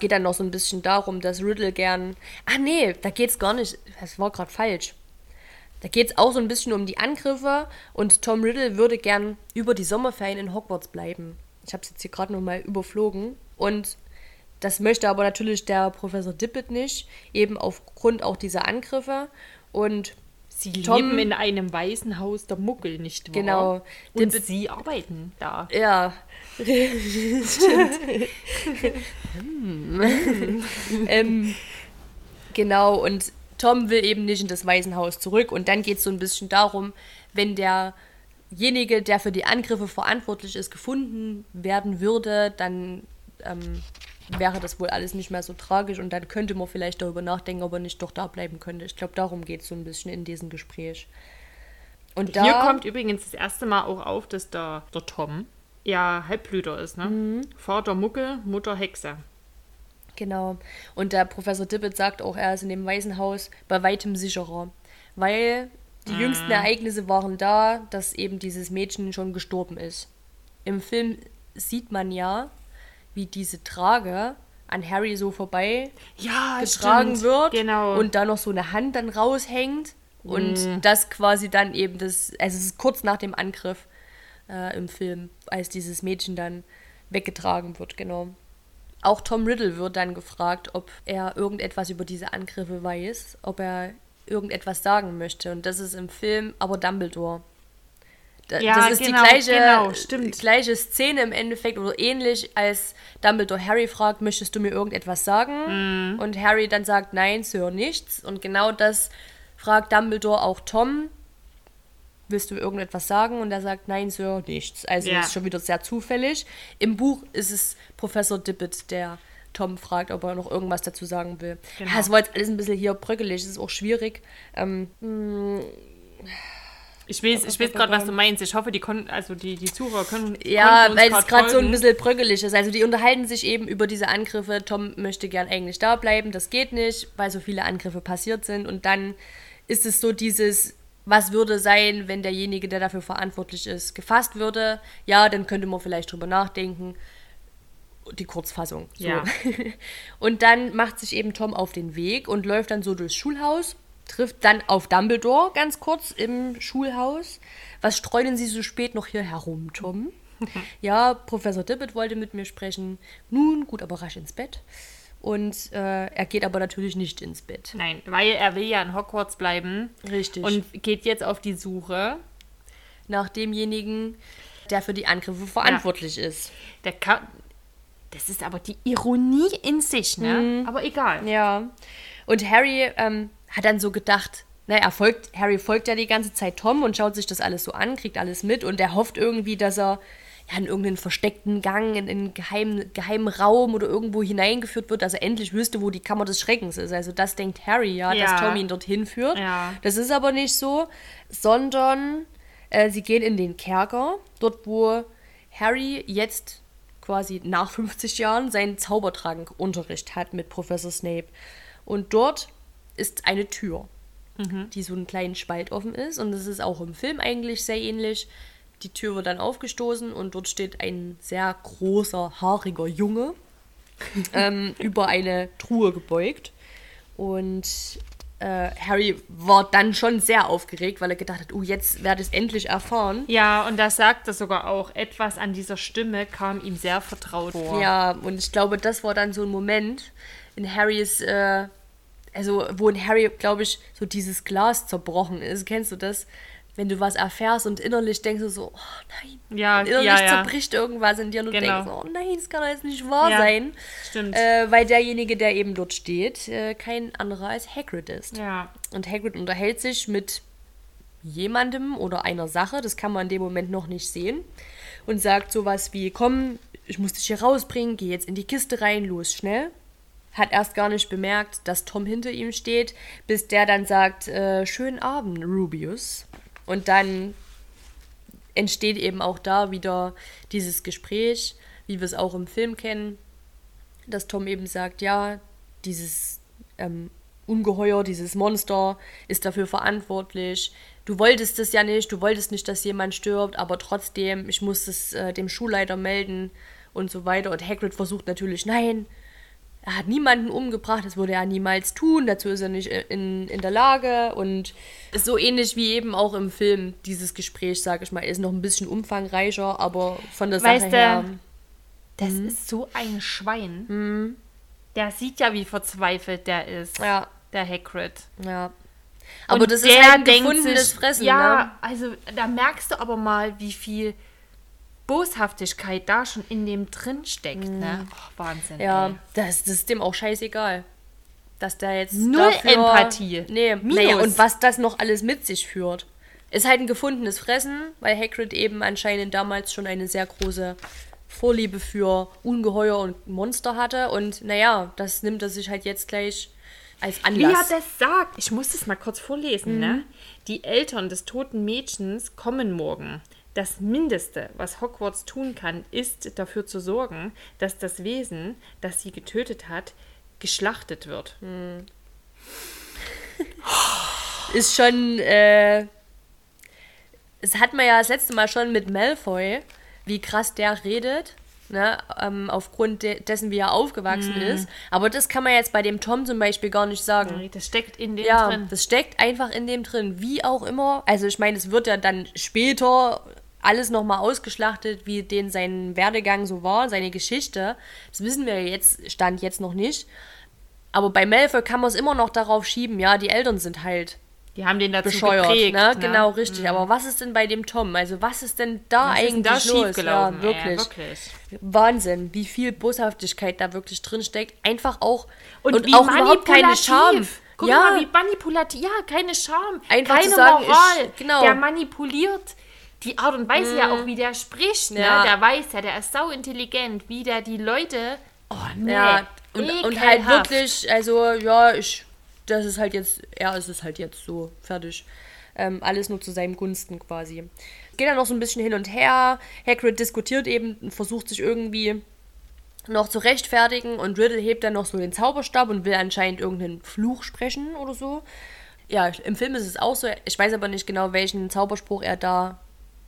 geht dann noch so ein bisschen darum, dass Riddle gern. Ah, nee, da geht es gar nicht. Das war gerade falsch. Da geht es auch so ein bisschen um die Angriffe und Tom Riddle würde gern über die Sommerferien in Hogwarts bleiben. Ich habe es jetzt hier gerade noch mal überflogen. Und das möchte aber natürlich der Professor Dippet nicht, eben aufgrund auch dieser Angriffe. Und
sie
Tom-
leben in einem weißen Haus der Muggel, nicht wahr?
Genau.
Und
Dippet-
sie arbeiten da.
ja, stimmt. Hm. ähm, genau, und Tom will eben nicht in das Waisenhaus zurück. Und dann geht es so ein bisschen darum, wenn derjenige, der für die Angriffe verantwortlich ist, gefunden werden würde, dann ähm, wäre das wohl alles nicht mehr so tragisch. Und dann könnte man vielleicht darüber nachdenken, ob er nicht doch da bleiben könnte. Ich glaube, darum geht es so ein bisschen in diesem Gespräch. Und da,
Hier kommt übrigens das erste Mal auch auf, dass der, der Tom ja Halbblüter ist, ne?
Mhm.
Vater Muggel, Mutter Hexe.
Genau. Und der Professor Dippet sagt auch, er ist in dem Waisenhaus bei weitem sicherer. Weil die jüngsten Ereignisse waren da, dass eben dieses Mädchen schon gestorben ist. Im Film sieht man ja, wie diese Trage an Harry so vorbei
Ja,
getragen wird
Genau.
und da noch so eine Hand dann raushängt und das quasi dann eben das, also es ist kurz nach dem Angriff äh, im Film, als dieses Mädchen dann weggetragen wird, genau. Auch Tom Riddle wird dann gefragt, ob er irgendetwas über diese Angriffe weiß, ob er irgendetwas sagen möchte und das ist im Film aber Dumbledore. Da-
Ja,
das ist
genau,
die gleiche,
genau, stimmt.
gleiche Szene im Endeffekt oder ähnlich, als Dumbledore Harry fragt, möchtest du mir irgendetwas sagen?
Mhm.
Und Harry dann sagt, nein, Sir, nichts. Und genau das fragt Dumbledore auch Tom, willst du irgendetwas sagen? Und er sagt, nein, Sir, nichts. Also
Ja.
ist schon wieder sehr zufällig. Im Buch ist es Professor Dippet, der Tom fragt, ob er noch irgendwas dazu sagen will.
Genau.
Ja, es war jetzt alles ein bisschen hier bröckelig, es ist auch schwierig. Ähm,
ich weiß, ich weiß gerade, was du meinst. Ich hoffe, die konnten, also die, die Zuhörer können.
Ja, weil es gerade so ein bisschen bröckelig ist. Also die unterhalten sich eben über diese Angriffe. Tom möchte gern eigentlich da bleiben, das geht nicht, weil so viele Angriffe passiert sind. Und dann ist es so dieses, was würde sein, wenn derjenige, der dafür verantwortlich ist, gefasst würde? Ja, dann könnte man vielleicht drüber nachdenken. Die Kurzfassung. So.
Ja.
Und dann macht sich eben Tom auf den Weg und läuft dann so durchs Schulhaus, trifft dann auf Dumbledore ganz kurz im Schulhaus. Was streunen Sie so spät noch hier herum, Tom? ja, Professor Dippet wollte mit mir sprechen. Nun, gut, aber rasch ins Bett. Und äh, er geht aber natürlich nicht ins Bett.
Nein, weil er will ja in Hogwarts bleiben.
Richtig.
Und geht jetzt auf die Suche.
Nach demjenigen, der für die Angriffe verantwortlich ist.
Der kann. Das ist aber die Ironie in sich, ne?
Mhm.
Aber egal.
Ja. Und Harry ähm, hat dann so gedacht, naja, er folgt, Harry folgt ja die ganze Zeit Tom und schaut sich das alles so an, kriegt alles mit und er hofft irgendwie, dass er ja, in irgendeinen versteckten Gang, in einen geheimen, geheimen Raum oder irgendwo hineingeführt wird, dass er endlich wüsste, wo die Kammer des Schreckens ist. Also das denkt Harry ja,
Ja.
dass Tom ihn dorthin führt.
Ja.
Das ist aber nicht so, sondern äh, sie gehen in den Kerker, dort wo Harry jetzt quasi nach 50 Jahren seinen Zaubertrank-Unterricht hat mit Professor Snape. Und dort ist eine Tür. die so einen kleinen Spalt offen ist. Und das ist auch im Film eigentlich sehr ähnlich. Die Tür wird dann aufgestoßen und dort steht ein sehr großer, haariger Junge ähm, über eine Truhe gebeugt. Und äh, Harry war dann schon sehr aufgeregt, weil er gedacht hat, oh, jetzt werde ich es endlich erfahren.
Ja, und da sagt er sogar auch, etwas an dieser Stimme kam ihm sehr vertraut vor.
Ja, und ich glaube, das war dann so ein Moment in Harrys, äh, also wo in Harry, glaube ich, so dieses Glas zerbrochen ist. Kennst du das? Wenn du was erfährst und innerlich denkst du so, oh nein.
Ja,
und innerlich
ja, ja.
zerbricht irgendwas in dir und du
Genau.
denkst, oh nein, das kann doch jetzt nicht wahr
Ja,
sein.
stimmt.
Äh, weil derjenige, der eben dort steht, äh, kein anderer als Hagrid ist.
Ja.
Und Hagrid unterhält sich mit jemandem oder einer Sache, das kann man in dem Moment noch nicht sehen, und sagt sowas wie, komm, ich muss dich hier rausbringen, geh jetzt in die Kiste rein, los, schnell. Hat erst gar nicht bemerkt, dass Tom hinter ihm steht, bis der dann sagt, äh, schönen Abend, Rubius. Und dann entsteht eben auch da wieder dieses Gespräch, wie wir es auch im Film kennen, dass Tom eben sagt, ja, dieses ähm, Ungeheuer, dieses Monster ist dafür verantwortlich. Du wolltest es ja nicht, du wolltest nicht, dass jemand stirbt, aber trotzdem, ich muss es äh, dem Schulleiter melden und so weiter. Und Hagrid versucht natürlich, nein, er hat niemanden umgebracht, das würde er niemals tun, dazu ist er nicht in, in der Lage und ist so ähnlich wie eben auch im Film dieses Gespräch, sage ich mal, ist noch ein bisschen umfangreicher, aber von der
Weißt
Sache
du,
her.
Das ist so ein Schwein. Der sieht ja, wie verzweifelt der ist.
Ja,
Der Hagrid.
ja. Aber
Und
das ist halt ein gefundenes
sich,
Fressen,
Ja,
ne?
also da merkst du aber mal, wie viel Boshaftigkeit da schon in dem drin steckt. Ne? Oh, Wahnsinn.
Mhm. Ja,
ey.
das, das ist dem auch scheißegal. Dass der jetzt.
Null
dafür,
Empathie.
Nee,
Minus.
naja, und was das noch alles mit sich führt. Ist halt ein gefundenes Fressen, weil Hagrid eben anscheinend damals schon eine sehr große Vorliebe für Ungeheuer und Monster hatte. Und naja, das nimmt er sich halt jetzt gleich als
Wie er
Anlass.
das sagt, ich muss das mal kurz vorlesen. Ne? Die Eltern des toten Mädchens kommen morgen. Das Mindeste, was Hogwarts tun kann, ist dafür zu sorgen, dass das Wesen, das sie getötet hat, geschlachtet wird.
ist schon, äh, es hat man ja das letzte Mal schon mit Malfoy, wie krass der redet, ne, ähm, aufgrund de dessen, wie er aufgewachsen
Mhm.
ist. Aber das kann man jetzt bei dem Tom zum Beispiel gar nicht sagen.
Das steckt in dem
Ja,
drin.
das steckt einfach in dem drin, wie auch immer. Also ich meine, es wird ja dann später alles nochmal ausgeschlachtet, wie den sein Werdegang so war, seine Geschichte. Das wissen wir jetzt, stand jetzt noch nicht. Aber bei Malfoy kann man es immer noch darauf schieben, ja, die Eltern sind halt
Die haben den dazu
bescheuert,
geprägt.
ne?
ne?
Genau, richtig. Aber was ist denn bei dem Tom? Also was ist denn da
Was
eigentlich
da
los? Ja, wirklich.
Ey, wirklich.
Wahnsinn, wie viel Boshaftigkeit da wirklich drin steckt. Einfach auch
Und, wie
auch überhaupt keine Scham.
Guck
ja,
mal, wie manipulativ. Ja, keine Scham.
Einfach
keine
sagen, ich-
Moral.
genau.
Der manipuliert die Art und Weise ja auch, wie der spricht. Ne?
Ja.
Der weiß ja, der ist sau intelligent, wie der die Leute. Oh, nee.
ja. Und, und halt wirklich, also ja, ich, das ist halt jetzt, er ist es halt jetzt so, fertig. Ähm, alles nur zu seinem Gunsten quasi. Geht dann noch so ein bisschen hin und her. Hagrid diskutiert eben und versucht sich irgendwie noch zu rechtfertigen und Riddle hebt dann noch so den Zauberstab und will anscheinend irgendeinen Fluch sprechen oder so. Ja, im Film ist es auch so. Ich weiß aber nicht genau, welchen Zauberspruch er da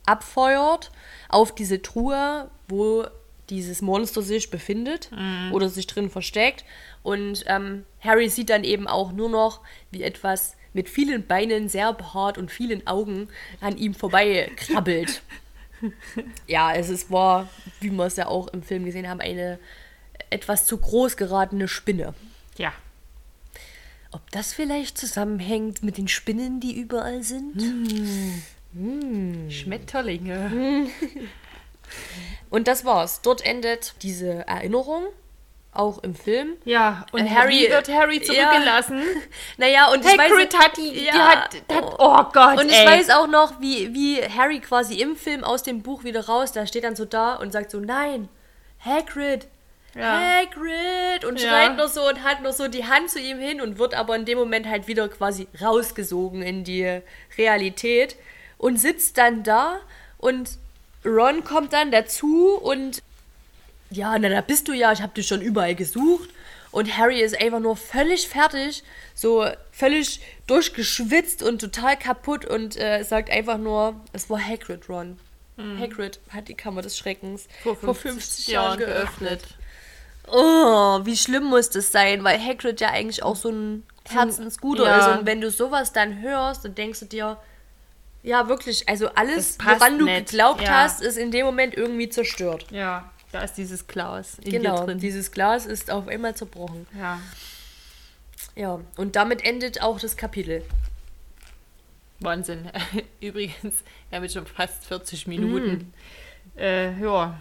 abfeuert auf diese Truhe, wo dieses Monster sich befindet oder sich drin versteckt. Und ähm, Harry sieht dann eben auch nur noch, wie etwas mit vielen Beinen, sehr behaart und vielen Augen an ihm vorbei krabbelt. ja, es ist, war, wie wir es ja auch im Film gesehen haben, eine etwas zu groß geratene Spinne.
Ja.
Ob das vielleicht zusammenhängt mit den Spinnen, die überall sind?
Schmetterlinge.
Und das war's. Dort endet diese Erinnerung, auch im Film.
Ja, und
Äh,
Harry wird Harry
ja.
zurückgelassen.
Naja, und ich
Hagrid
weiß,
hat die,
Ja.
die hat, hat, oh Gott,
und ich
ey.
weiß auch noch, wie, wie Harry quasi im Film aus dem Buch wieder raus, da steht dann so da und sagt so, nein, Hagrid,
Ja.
Hagrid und
Ja.
schreit noch so und hat noch so die Hand zu ihm hin und wird aber in dem Moment halt wieder quasi rausgesogen in die Realität und sitzt dann da und Ron kommt dann dazu und ja, na da bist du ja, ich habe dich schon überall gesucht und Harry ist einfach nur völlig fertig, so völlig durchgeschwitzt und total kaputt und äh, sagt einfach nur, es war Hagrid, Ron. Hagrid hat die Kammer des Schreckens
Vor 50 Jahren geöffnet.
Oh, wie schlimm muss das sein, weil Hagrid ja eigentlich auch so ein Herzensguter
Ja.
ist. Und wenn du sowas dann hörst, dann denkst du dir, ja, wirklich, also alles, woran du
nicht.
geglaubt
Ja.
hast, ist in dem Moment irgendwie zerstört.
Ja, da ist dieses Glas in
Genau,
drin.
dieses Glas ist auf einmal zerbrochen.
ja.
Ja, und damit endet auch das Kapitel.
Wahnsinn. Übrigens, wir haben jetzt schon fast 40 Minuten. Äh, ja,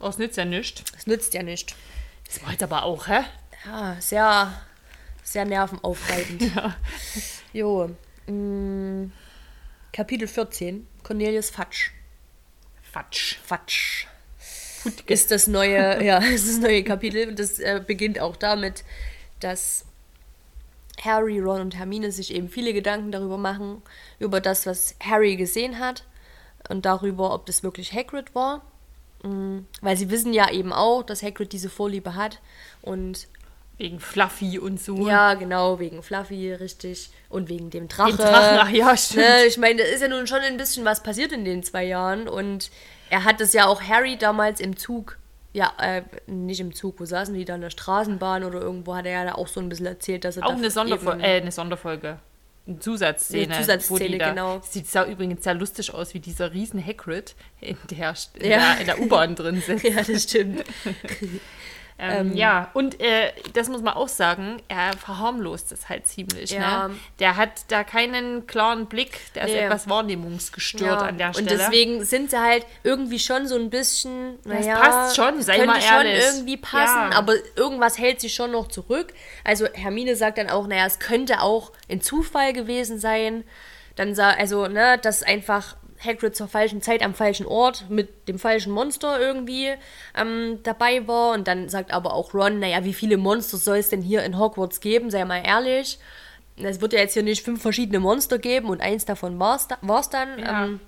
das nützt ja nichts.
Das nützt ja nicht.
Das war jetzt aber auch, hä?
Ja, sehr, sehr nervenaufreibend. Jo. mm, Kapitel 14, Cornelius Fatsch.
Fatsch.
Fatsch. Ist das neue, ja, ist das neue Kapitel. Und das äh, beginnt auch damit, dass Harry, Ron und Hermine sich eben viele Gedanken darüber machen, über das, was Harry gesehen hat und darüber, ob das wirklich Hagrid war. Mm, Weil sie wissen ja eben auch, dass Hagrid diese Vorliebe hat und
Wegen Fluffy und so.
ja, genau, wegen Fluffy, richtig. Und wegen dem Drache.
Dem Drachen, ach ja, stimmt.
Ne, ich meine, da ist ja nun schon ein bisschen was passiert in den zwei Jahren. Und er hat das ja auch Harry damals im Zug, ja, äh, nicht im Zug, wo saßen die da in der Straßenbahn oder irgendwo, hat er ja da auch so ein bisschen erzählt, dass er
Auch
da
eine, Sonderfol äh, eine Sonderfolge. Eine Zusatzszene.
Eine Zusatzszene,
da,
genau.
Sieht sah übrigens sehr lustig aus, wie dieser riesen Hagrid in der, in
Ja.
der, in der U-Bahn drin sitzt.
Ja, das stimmt.
Ähm, ja, und äh, das muss man auch sagen, er verharmlost es halt ziemlich.
Ja.
Ne? Der hat da keinen klaren Blick, der ist
Nee.
etwas wahrnehmungsgestört
Ja,
an der Stelle.
Und deswegen sind sie halt irgendwie schon so ein bisschen,
Das
naja,
passt schon, sei mal
schon
ehrlich.
irgendwie passen,
Ja.
aber irgendwas hält sich schon noch zurück. Also Hermine sagt dann auch, naja, es könnte auch ein Zufall gewesen sein. Dann sa also, ne, dass einfach Hagrid zur falschen Zeit am falschen Ort mit dem falschen Monster irgendwie ähm, dabei war. Und dann sagt aber auch Ron, naja, wie viele Monster soll es denn hier in Hogwarts geben, sei mal ehrlich. Es wird ja jetzt hier nicht fünf verschiedene Monster geben und eins davon war es da, war's dann.
Ja.
Ähm,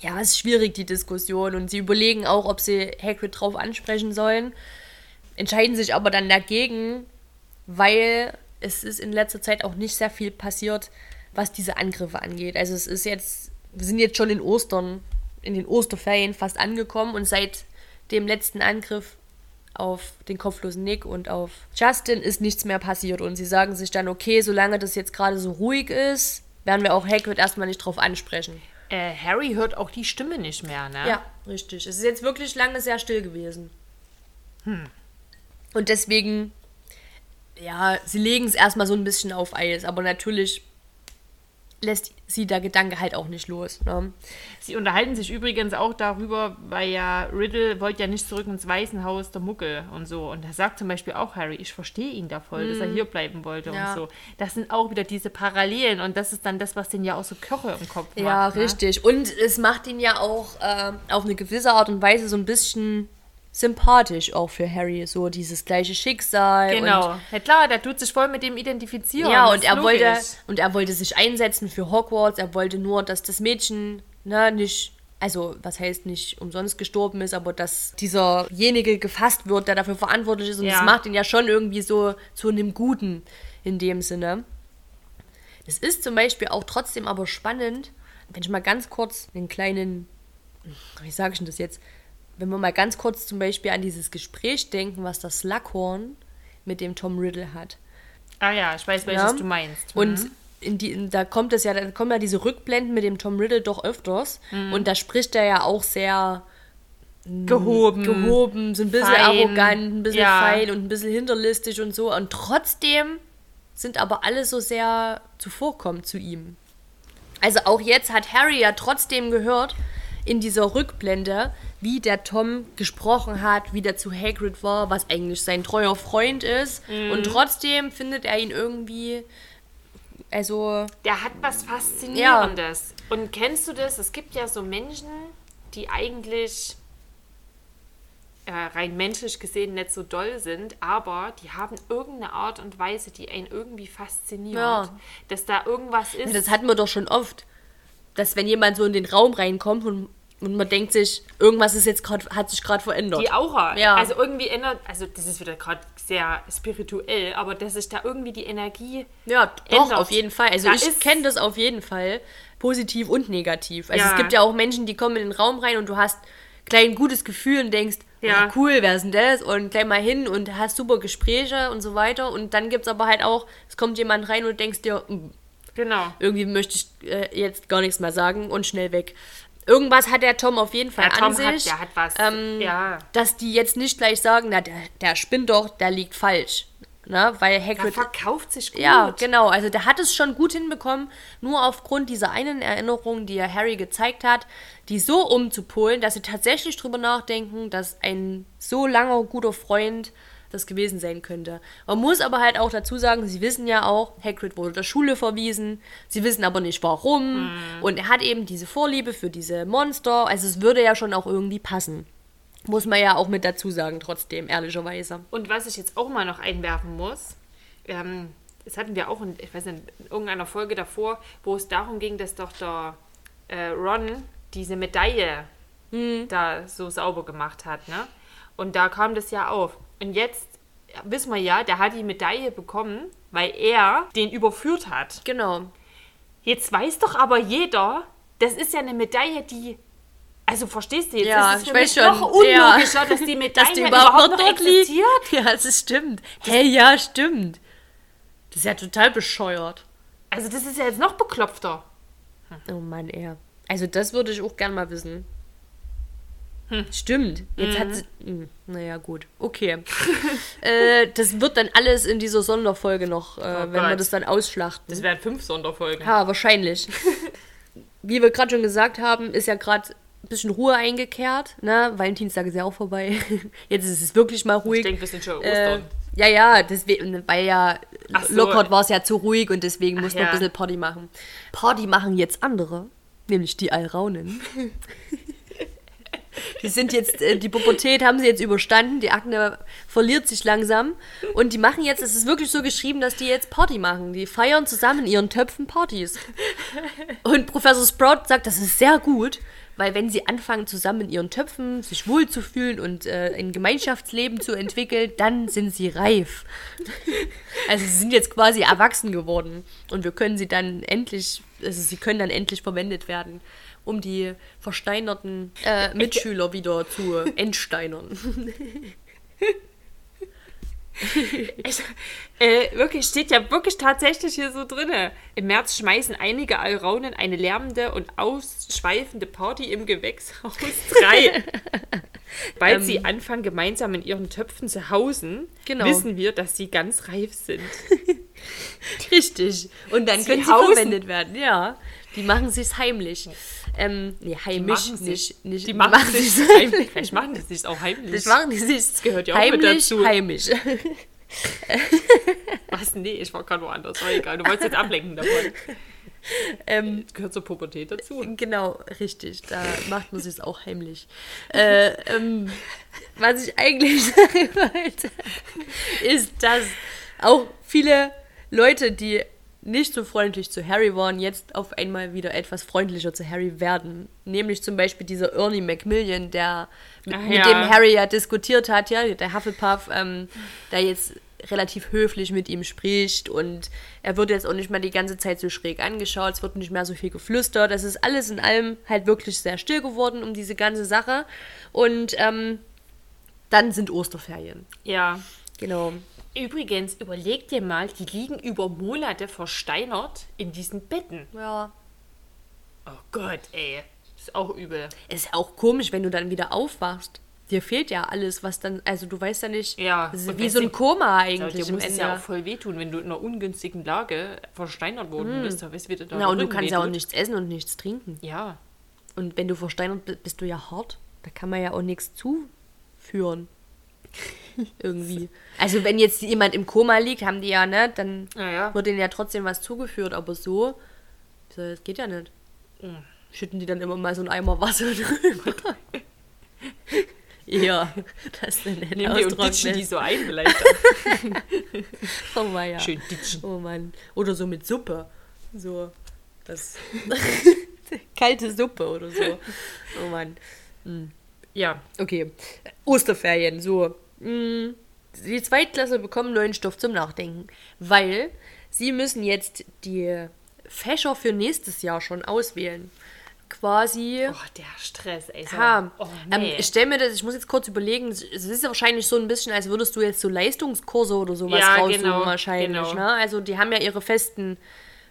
ja, es ist schwierig, die Diskussion. Und sie überlegen auch, ob sie Hagrid drauf ansprechen sollen. Entscheiden sich aber dann dagegen, weil es ist in letzter Zeit auch nicht sehr viel passiert, was diese Angriffe angeht. Also es ist jetzt, wir sind jetzt schon in Ostern, in den Osterferien fast angekommen und seit dem letzten Angriff auf den kopflosen Nick und auf Justin ist nichts mehr passiert. Und sie sagen sich dann, okay, solange das jetzt gerade so ruhig ist, werden wir auch Hagrid erstmal nicht drauf ansprechen.
äh, Harry hört auch die Stimme nicht mehr, ne?
Ja, richtig. Es ist jetzt wirklich lange sehr still gewesen. Und deswegen, ja, sie legen es erstmal so ein bisschen auf Eis, aber natürlich lässt sie der Gedanke halt auch nicht los. Ne?
Sie unterhalten sich übrigens auch darüber, weil ja Riddle wollte ja nicht zurück ins Waisenhaus der Muggel und so. Und da sagt zum Beispiel auch Harry, ich verstehe ihn da voll, dass er hier bleiben wollte
Mhm. Ja.
und so. Das sind auch wieder diese Parallelen und das ist dann das, was den ja auch so Kirche im Kopf macht.
Ja,
ne?
richtig. Und es macht ihn ja auch äh, auf eine gewisse Art und Weise so ein bisschen sympathisch auch für Harry. So dieses gleiche Schicksal.
Genau. Ja klar, der tut sich voll mit dem identifizieren.
Ja, und er wollte und er wollte sich einsetzen für Hogwarts. Er wollte nur, dass das Mädchen ne, nicht, also was heißt nicht umsonst gestorben ist, aber dass dieserjenige gefasst wird, der dafür verantwortlich ist. Und
Ja.
das macht ihn ja schon irgendwie so zu einem Guten in dem Sinne. Es ist zum Beispiel auch trotzdem aber spannend, wenn ich mal ganz kurz einen kleinen, wie sage ich denn das jetzt, wenn wir mal ganz kurz zum Beispiel an dieses Gespräch denken, was das Slughorn mit dem Tom Riddle hat.
Ah ja, ich weiß, welches
Ja.
du meinst.
Und
Mhm.
in die, in, da kommt es ja, da kommen ja diese Rückblenden mit dem Tom Riddle doch öfters.
Mhm.
Und da spricht er ja auch sehr
gehoben.
gehoben, so ein bisschen
fein.
arrogant, ein bisschen
Ja.
fein und ein bisschen hinterlistig und so. Und trotzdem sind aber alle so sehr zuvorkommend zu ihm. Also auch jetzt hat Harry ja trotzdem gehört in dieser Rückblende, wie der Tom gesprochen hat, wie der zu Hagrid war, was eigentlich sein treuer Freund ist.
Mhm.
Und trotzdem findet er ihn irgendwie, also
Der hat was Faszinierendes. Und kennst du das? Es gibt ja so Menschen, die eigentlich äh, rein menschlich gesehen nicht so doll sind, aber die haben irgendeine Art und Weise, die einen irgendwie fasziniert.
Ja.
Dass da irgendwas ist.
Ja, das hatten wir doch schon oft, dass wenn jemand so in den Raum reinkommt und Und man denkt sich, irgendwas ist jetzt gerade, hat sich gerade verändert.
Die Aura.
Ja.
Also irgendwie ändert, also das ist wieder gerade sehr spirituell, aber dass sich da irgendwie die Energie.
Ja, doch,
ändert.
auf jeden Fall. Also
Da
ich kenne das auf jeden Fall. Positiv und negativ. Also
Ja.
es gibt ja auch Menschen, die kommen in den Raum rein und du hast gleich ein gutes Gefühl und denkst, ja.
Ja.
cool, wer ist denn das? Und gleich mal hin und hast super Gespräche und so weiter. Und dann gibt es aber halt auch, es kommt jemand rein und denkst dir, "Mm,
Genau.
irgendwie möchte ich äh, jetzt gar nichts mehr sagen und schnell weg. Irgendwas hat der Tom auf jeden Fall
Der Tom
an sich.
hat, der hat was.
Ähm,
ja.
Dass die jetzt nicht gleich sagen, na, der, der spinnt doch, der liegt falsch. Na, weil
Der
Hagrid
verkauft sich gut.
ja, genau. Also der hat es schon gut hinbekommen, nur aufgrund dieser einen Erinnerung, die er Harry gezeigt hat, die so umzupolen, dass sie tatsächlich drüber nachdenken, dass ein so langer guter Freund das gewesen sein könnte. Man muss aber halt auch dazu sagen, sie wissen ja auch, Hagrid wurde der Schule verwiesen, sie wissen aber nicht warum und er hat eben diese Vorliebe für diese Monster, also es würde ja schon auch irgendwie passen. Muss man ja auch mit dazu sagen, trotzdem, ehrlicherweise.
Und was ich jetzt auch mal noch einwerfen muss, ähm, das hatten wir auch in, ich weiß nicht, in irgendeiner Folge davor, wo es darum ging, dass doch der äh, Ron diese Medaille da so sauber gemacht hat, ne? Und da kam das ja auf. Und jetzt wissen wir ja, der hat die Medaille bekommen, weil er den überführt hat.
Genau.
Jetzt weiß doch aber jeder, das ist ja eine Medaille, die. Also verstehst du jetzt?
Ja,
ist es
ich weiß schon.
noch unlogischer,
Ja.
dass die Medaille
dass die
überhaupt, noch existiert.
Ja, das stimmt. Hey, ja, stimmt. Das ist ja total bescheuert.
Also das ist ja jetzt noch beklopfter.
Oh Mann, ey. Also das würde ich auch gern mal wissen. Stimmt. Jetzt hat sie. Hm, naja, gut. Okay. äh, das wird dann alles in dieser Sonderfolge noch, äh, wenn wir
Gott.
das dann ausschlachten.
Das wären fünf Sonderfolgen.
Ja, wahrscheinlich. Wie wir gerade schon gesagt haben, ist ja gerade ein bisschen Ruhe eingekehrt. Ne? Valentinstag ist ja auch vorbei. Jetzt ist es wirklich mal ruhig.
Ich denke, wir sind schon
Äh,
Ostern.
ja, ja, deswegen, weil ja
Ach so.
Lockhart war es ja zu ruhig und deswegen mussten wir
ja.
ein bisschen Party machen. Party machen jetzt andere, nämlich die Alraunen. Die sind jetzt, äh, die Pubertät haben sie jetzt überstanden, die Akne verliert sich langsam und die machen jetzt, es ist wirklich so geschrieben, dass die jetzt Party machen. Die feiern zusammen in ihren Töpfen Partys. Und Professor Sprout sagt, das ist sehr gut, weil wenn sie anfangen, zusammen in ihren Töpfen sich wohlzufühlen und äh, ein Gemeinschaftsleben zu entwickeln, dann sind sie reif. Also sie sind jetzt quasi erwachsen geworden und wir können sie dann endlich, also sie können dann endlich verwendet werden, um die versteinerten äh, Mitschüler wieder zu entsteinern.
Also, äh, wirklich, steht ja wirklich tatsächlich hier so drinne. Im März schmeißen einige Alraunen eine lärmende und ausschweifende Party im Gewächshaus 3. Weil sie anfangen, gemeinsam in ihren Töpfen zu hausen,
Genau.
wissen wir, dass sie ganz reif sind.
Richtig. Und dann
Sie
können sie
hausen.
verwendet werden, ja. Die machen sich's heimlich. Ähm, nee, heimisch
machen
nicht,
sich-
nicht.
Die machen sich
sich's
heimlich. Vielleicht machen die sich auch heimlich.
Das machen die sich
gehört ja auch mit
heimlich,
dazu.
heimisch.
Was? Nee, ich war gerade woanders. War egal. Du wolltest jetzt ablenken davon.
ähm,
Das gehört zur Pubertät dazu.
genau, richtig. Da macht man sich's auch heimlich. äh, ähm, was ich eigentlich sagen wollte, ist, dass auch viele Leute, die nicht so freundlich zu Harry waren, jetzt auf einmal wieder etwas freundlicher zu Harry werden. Nämlich zum Beispiel dieser Ernie Macmillan, der mit,
Ach
mit
ja.
dem Harry ja diskutiert hat, ja, der Hufflepuff, ähm, der jetzt relativ höflich mit ihm spricht und er wird jetzt auch nicht mehr die ganze Zeit so schräg angeschaut, es wird nicht mehr so viel geflüstert, das ist alles in allem halt wirklich sehr still geworden um diese ganze Sache und ähm, dann sind Osterferien,
Ja.
genau.
Übrigens, überleg dir mal, die liegen über Monate versteinert in diesen Betten.
Ja,
Oh Gott, ey. Ist auch übel.
ist ja auch komisch, wenn du dann wieder aufwachst. Dir fehlt ja alles, was dann, also du weißt ja nicht,
Ja,
ist wie so ein Koma
Ja,
eigentlich
dir
im
muss es ja auch voll wehtun, wenn du in einer ungünstigen Lage versteinert worden bist. Da weißt du, wie da
ja, und du kannst ja auch nichts essen und nichts trinken.
Ja.
Und wenn du versteinert bist, bist du ja hart. Da kann man ja auch nichts zuführen. Irgendwie. Also wenn jetzt jemand im Koma liegt, haben die ja, ne, dann
Ja, ja.
wird denen ja trotzdem was zugeführt, aber so, das geht ja nicht.
Mhm.
Schütten die dann immer mal so einen Eimer Wasser drüber. ja, das ist dann
Nehmen die und ditchen die so ein vielleicht.
Oh, mein, ja.
Schön ditchen.
Oh Mann. Oder so mit Suppe. So. Das, Kalte Suppe oder so. Oh Mann.
Ja.
Okay. Osterferien, so. Mm, Die Zweitklasse bekommen neuen Stoff zum Nachdenken, weil sie müssen jetzt die Fächer für nächstes Jahr schon auswählen. Quasi.
Oh, der Stress, ey. So.
Ja,
Oh,
ähm,
nee.
ich stelle mir das, ich muss jetzt kurz überlegen, es ist ja wahrscheinlich so ein bisschen, als würdest du jetzt so Leistungskurse oder sowas
Ja,
raussuchen
genau,
wahrscheinlich.
genau.
Ne? Also die haben ja ihre festen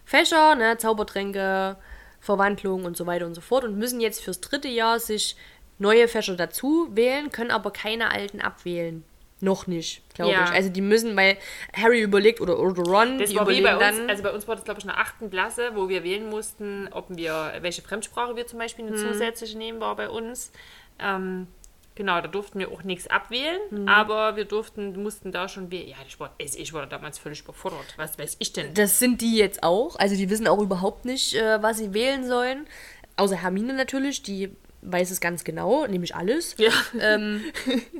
Fächer, ne? Zaubertränke, Verwandlung und so weiter und so fort und müssen jetzt fürs dritte Jahr sich neue Fächer dazu wählen, können aber keine alten abwählen. Noch nicht, glaube
Ja.
ich. Also die müssen, weil Harry überlegt oder, oder Ron,
Das
die
war wie
überlegen
bei uns,
dann.
also bei uns war das glaube ich in der achten Klasse, wo wir wählen mussten, ob wir, welche Fremdsprache wir zum Beispiel
Hm.
eine zusätzliche nehmen, war bei uns. Ähm, genau, da durften wir auch nichts abwählen,
Hm.
aber wir durften, mussten da schon wählen. Ja, ich war, also ich war damals völlig überfordert. Was weiß ich denn?
Das sind die jetzt auch. Also die wissen auch überhaupt nicht, äh, was sie wählen sollen. Außer Hermine natürlich, die weiß es ganz genau, nämlich alles.
Ja.
Ähm,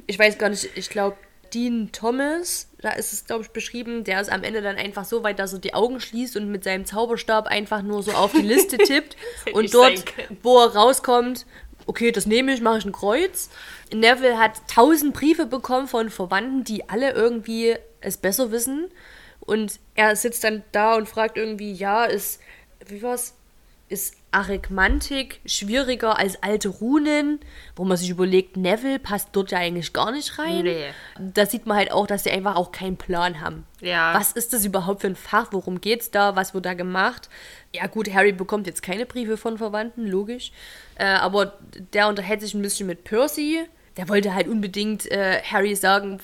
ich weiß gar nicht, ich glaube, Dean Thomas, da ist es, glaube ich, beschrieben, der ist am Ende dann einfach so weit, dass er die Augen schließt und mit seinem Zauberstab einfach nur so auf die Liste tippt. und dort, wo er rauskommt, okay, das nehme ich, mache ich ein Kreuz. Neville hat tausend Briefe bekommen von Verwandten, die alle irgendwie es besser wissen. Und er sitzt dann da und fragt irgendwie, ja, ist, wie war's? Ist Arithmantik schwieriger als alte Runen? Wo man sich überlegt, Neville passt dort ja eigentlich gar nicht rein.
Nee.
Da sieht man halt auch, dass sie einfach auch keinen Plan haben.
Ja.
Was ist das überhaupt für ein Fach? Worum geht's da? Was wird da gemacht? Ja gut, Harry bekommt jetzt keine Briefe von Verwandten, logisch. Äh, aber der unterhält sich ein bisschen mit Percy. Der wollte halt unbedingt äh, Harry sagen,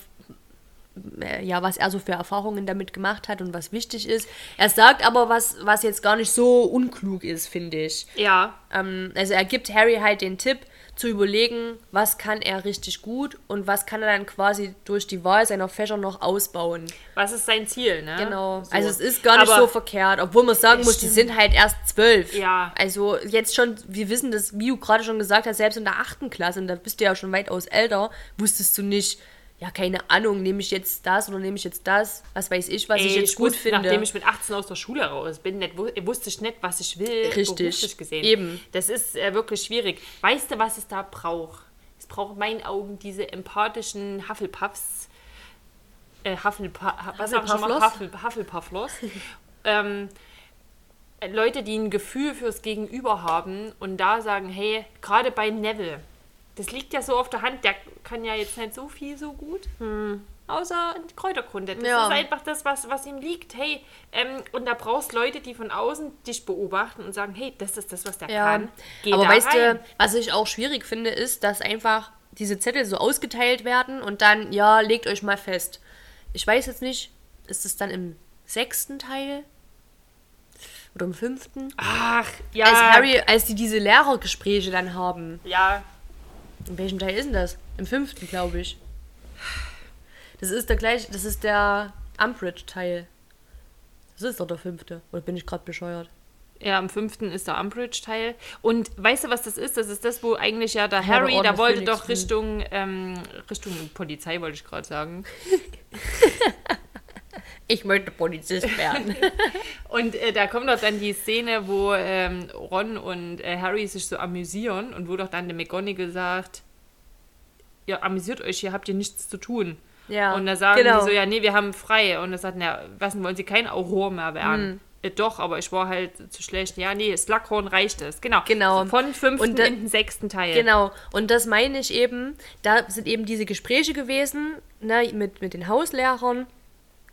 ja, was er so für Erfahrungen damit gemacht hat und was wichtig ist. Er sagt aber was, was jetzt gar nicht so unklug ist, finde ich.
Ja,
Ähm, also er gibt Harry halt den Tipp, zu überlegen, was kann er richtig gut und was kann er dann quasi durch die Wahl seiner Fächer noch ausbauen.
was ist sein Ziel, ne?
Genau.
So.
Also es ist gar nicht
Aber-
so verkehrt, obwohl man sagen muss, die sind halt erst zwölf.
Ja.
Also jetzt schon, wir wissen das, wie du gerade schon gesagt hast, selbst in der achten Klasse, und da bist du ja schon weitaus älter, wusstest du nicht, ja, keine Ahnung, nehme ich jetzt das oder nehme ich jetzt das, was weiß ich, was ich
Ey,
jetzt gut
wusste,
finde.
Nachdem ich mit 18 aus der Schule raus bin, nicht, wu- wusste ich nicht, was ich will,
Richtig.
gesehen.
Eben.
Das ist äh, wirklich schwierig. Weißt du, was es da braucht? Es braucht in meinen Augen diese empathischen Hufflepuffs. Äh, Hufflepa was sag ich schon mal?
Hufflepufflos?
Huffle Hufflepufflos. ähm, äh, Leute, die ein Gefühl fürs Gegenüber haben und da sagen, hey, gerade bei Neville, das liegt ja so auf der Hand, der kann ja jetzt nicht so viel so gut. Außer Kräuterkunde. Das
Ja.
ist einfach das, was, was ihm liegt. Hey, ähm, und da brauchst Leute, die von außen dich beobachten und sagen, hey, das ist das, was der
Ja,
kann. Geh
aber weißt
rein.
du, was ich auch schwierig finde, ist, dass einfach diese Zettel so ausgeteilt werden und dann, ja, legt euch mal fest. Ich weiß jetzt nicht, ist es dann im sechsten Teil? Oder im fünften?
Ach, ja.
Als Harry, als die diese Lehrergespräche dann haben.
Ja,
In welchem Teil ist denn das? Im fünften, glaube ich. Das ist der gleiche, das ist der Umbridge-Teil. Das ist doch der fünfte. Oder bin ich gerade bescheuert?
Ja, am 5. ist der Umbridge-Teil. Und weißt du, was das ist? Das ist das, wo eigentlich ja der
der
Harry, der wollte doch. Richtung, ähm, Richtung Polizei, wollte ich gerade sagen.
Ich möchte Polizist werden.
Und äh, da kommt doch dann die Szene, wo ähm, Ron und äh, Harry sich so amüsieren und wo doch dann der McGonagall sagt, ja, amüsiert euch, hier habt ihr nichts zu tun.
Ja,
Und da sagen
genau.
die so, ja, nee, wir haben frei. Und er sagt, na, was wollen sie kein Auror mehr werden?
Hm.
Äh, doch, aber ich war halt zu schlecht. Ja, nee, Slughorn reicht es. Genau.
Genau.
Von fünften
Und da-
in den sechsten Teil.
Genau, und das meine ich eben, da sind eben diese Gespräche gewesen ne, mit, mit den Hauslehrern,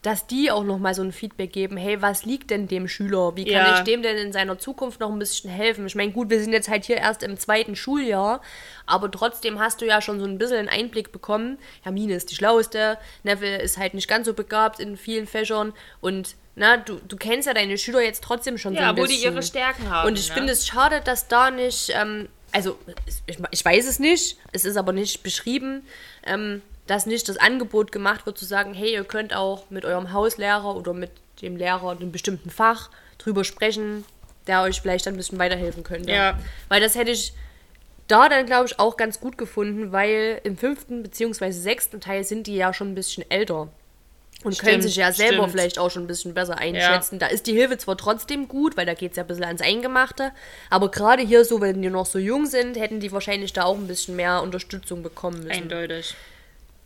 dass die auch nochmal so ein Feedback geben, hey, was liegt denn dem Schüler? Wie kann
Ja.
ich dem denn in seiner Zukunft noch ein bisschen helfen? Ich meine, gut, wir sind jetzt halt hier erst im zweiten Schuljahr, aber trotzdem hast du ja schon so ein bisschen einen Einblick bekommen. Hermine ist die Schlauste, Neville ist halt nicht ganz so begabt in vielen Fächern und na, du, du kennst ja deine Schüler jetzt trotzdem schon so
Ja,
ein
wo
bisschen.
die ihre Stärken haben.
Und ich
ne?
finde es schade, dass da nicht, ähm, also ich, ich weiß es nicht, es ist aber nicht beschrieben, ähm, dass nicht das Angebot gemacht wird zu sagen, hey, ihr könnt auch mit eurem Hauslehrer oder mit dem Lehrer in einem bestimmten Fach drüber sprechen, der euch vielleicht ein bisschen weiterhelfen könnte.
Ja.
Weil das hätte ich da dann, glaube ich, auch ganz gut gefunden, weil im fünften bzw. sechsten Teil sind die ja schon ein bisschen älter. Und können
Stimmt,
sich ja selber
stimmt.
vielleicht auch schon ein bisschen besser einschätzen. Da ist die Hilfe zwar trotzdem gut, weil da geht es ja ein bisschen ans Eingemachte, aber gerade hier so, wenn die noch so jung sind, hätten die wahrscheinlich da auch ein bisschen mehr Unterstützung bekommen müssen.
Eindeutig.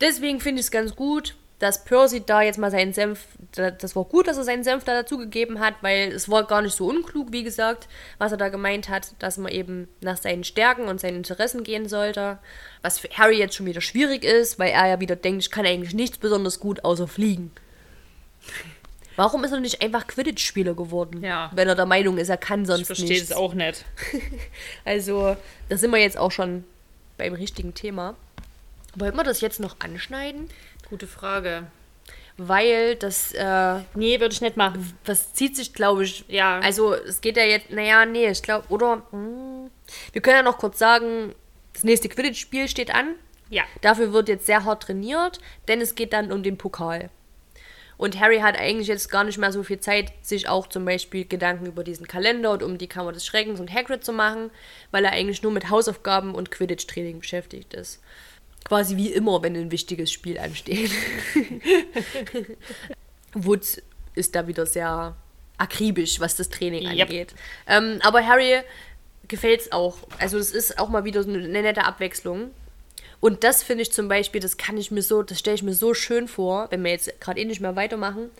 Deswegen finde ich es ganz gut, dass Percy da jetzt mal seinen Senf, da- das war gut, dass er seinen Senf da dazugegeben hat, weil es war gar nicht so unklug, wie gesagt, was er da gemeint hat, dass man eben nach seinen Stärken und seinen Interessen gehen sollte. Was für Harry jetzt schon wieder schwierig ist, weil er ja wieder denkt, ich kann eigentlich nichts besonders gut außer fliegen. Warum ist er nicht einfach Quidditch-Spieler geworden?
Ja.
Wenn er der Meinung ist, er kann
Ich
sonst
verstehe
nichts.
es auch nicht.
Also, da sind wir jetzt auch schon beim richtigen Thema. Wollen wir das jetzt noch anschneiden?
Gute Frage.
Weil das, äh,
Nee, würde ich nicht machen.
das zieht sich, glaube ich.
Ja.
Also, es geht ja jetzt, naja, nee, ich glaube, oder? Hm, wir können ja noch kurz sagen, das nächste Quidditch-Spiel steht an.
Ja.
Dafür wird jetzt sehr hart trainiert, denn es geht dann um den Pokal. Und Harry hat eigentlich jetzt gar nicht mehr so viel Zeit, sich auch zum Beispiel Gedanken über diesen Kalender und um die Kammer des Schreckens und Hagrid zu machen, weil er eigentlich nur mit Hausaufgaben und Quidditch-Training beschäftigt ist. Quasi wie immer, wenn ein wichtiges Spiel ansteht. Woods ist da wieder sehr akribisch, was das Training
Yep.
angeht. Ähm, aber Harry gefällt es auch. Also es ist auch mal wieder so eine nette Abwechslung. Und das finde ich zum Beispiel, das kann ich mir so, das stelle ich mir so schön vor, wenn wir jetzt gerade eh nicht mehr weitermachen.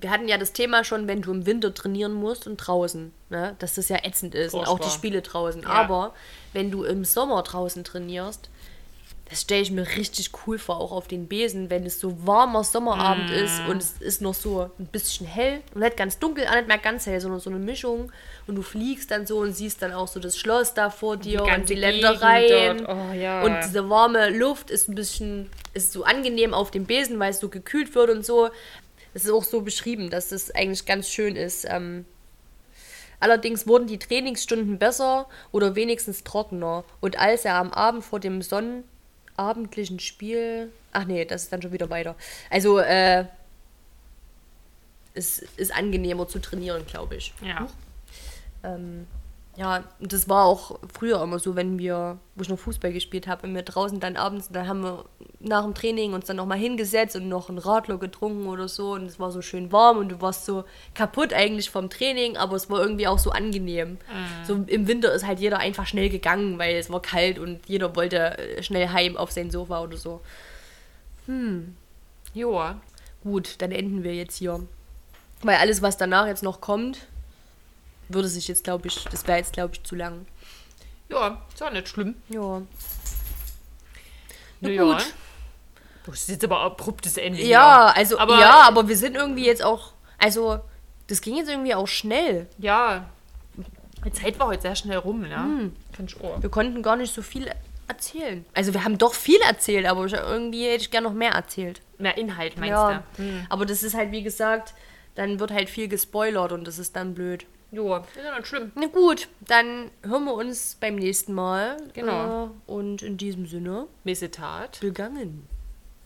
Wir hatten ja das Thema schon, wenn du im Winter trainieren musst und draußen, ne, dass das ja ätzend ist und auch die. Spiele draußen.
Ja.
Aber wenn du im Sommer draußen trainierst, das stelle ich mir richtig cool vor, auch auf den Besen, wenn es so warmer Sommerabend
Mm.
ist und es ist noch so ein bisschen hell und nicht ganz dunkel, auch nicht mehr ganz hell, sondern so eine Mischung. Und du fliegst dann so und siehst dann auch so das Schloss da vor dir und
ganze
die Ländereien.
Oh, ja.
Und diese warme Luft ist ein bisschen, ist so angenehm auf dem Besen, weil es so gekühlt wird und so. Es ist auch so beschrieben, dass es eigentlich ganz schön ist. Ähm, Allerdings wurden die Trainingsstunden besser oder wenigstens trockener. Und als er am Abend vor dem sonnabendlichen Spiel. Ach nee, das ist dann schon wieder weiter. Also, äh. Es ist angenehmer zu trainieren, glaube ich.
Ja.
Ähm, ja, das war auch früher immer so, wenn wir, wo ich noch Fußball gespielt habe, wenn wir draußen dann abends, dann haben wir nach dem Training uns dann nochmal hingesetzt und noch einen Radler getrunken oder so und es war so schön warm und du warst so kaputt eigentlich vom Training, aber es war irgendwie auch so angenehm. So im Winter ist halt jeder einfach schnell gegangen, weil es war kalt und jeder wollte äh, schnell heim auf sein Sofa oder so.
Joa.
Gut, dann enden wir jetzt hier. Weil alles, was danach jetzt noch kommt, würde sich jetzt, glaube ich, das wäre jetzt, glaube ich, zu lang.
Ja, ist auch nicht schlimm.
Ja.
Na ja.
gut.
Das ist jetzt aber ein abruptes Ende.
Ja,
hier.
also,
aber,
ja, aber wir sind irgendwie jetzt auch, also, das ging jetzt irgendwie auch schnell.
Ja. Die Zeit war heute sehr schnell rum, ne?
Hm.
Kann ich auch.
Wir konnten gar nicht so viel erzählen. Also, wir haben doch viel erzählt, aber irgendwie hätte ich gerne noch mehr erzählt.
Mehr Inhalt, meinst
ja.
du? Hm.
Aber das ist halt, wie gesagt, dann wird halt viel gespoilert und das ist dann blöd.
Joa, ist ja nicht schlimm.
Na gut, dann hören wir uns beim nächsten Mal.
Genau.
Äh, und in diesem Sinne,
Missetat.
begangen.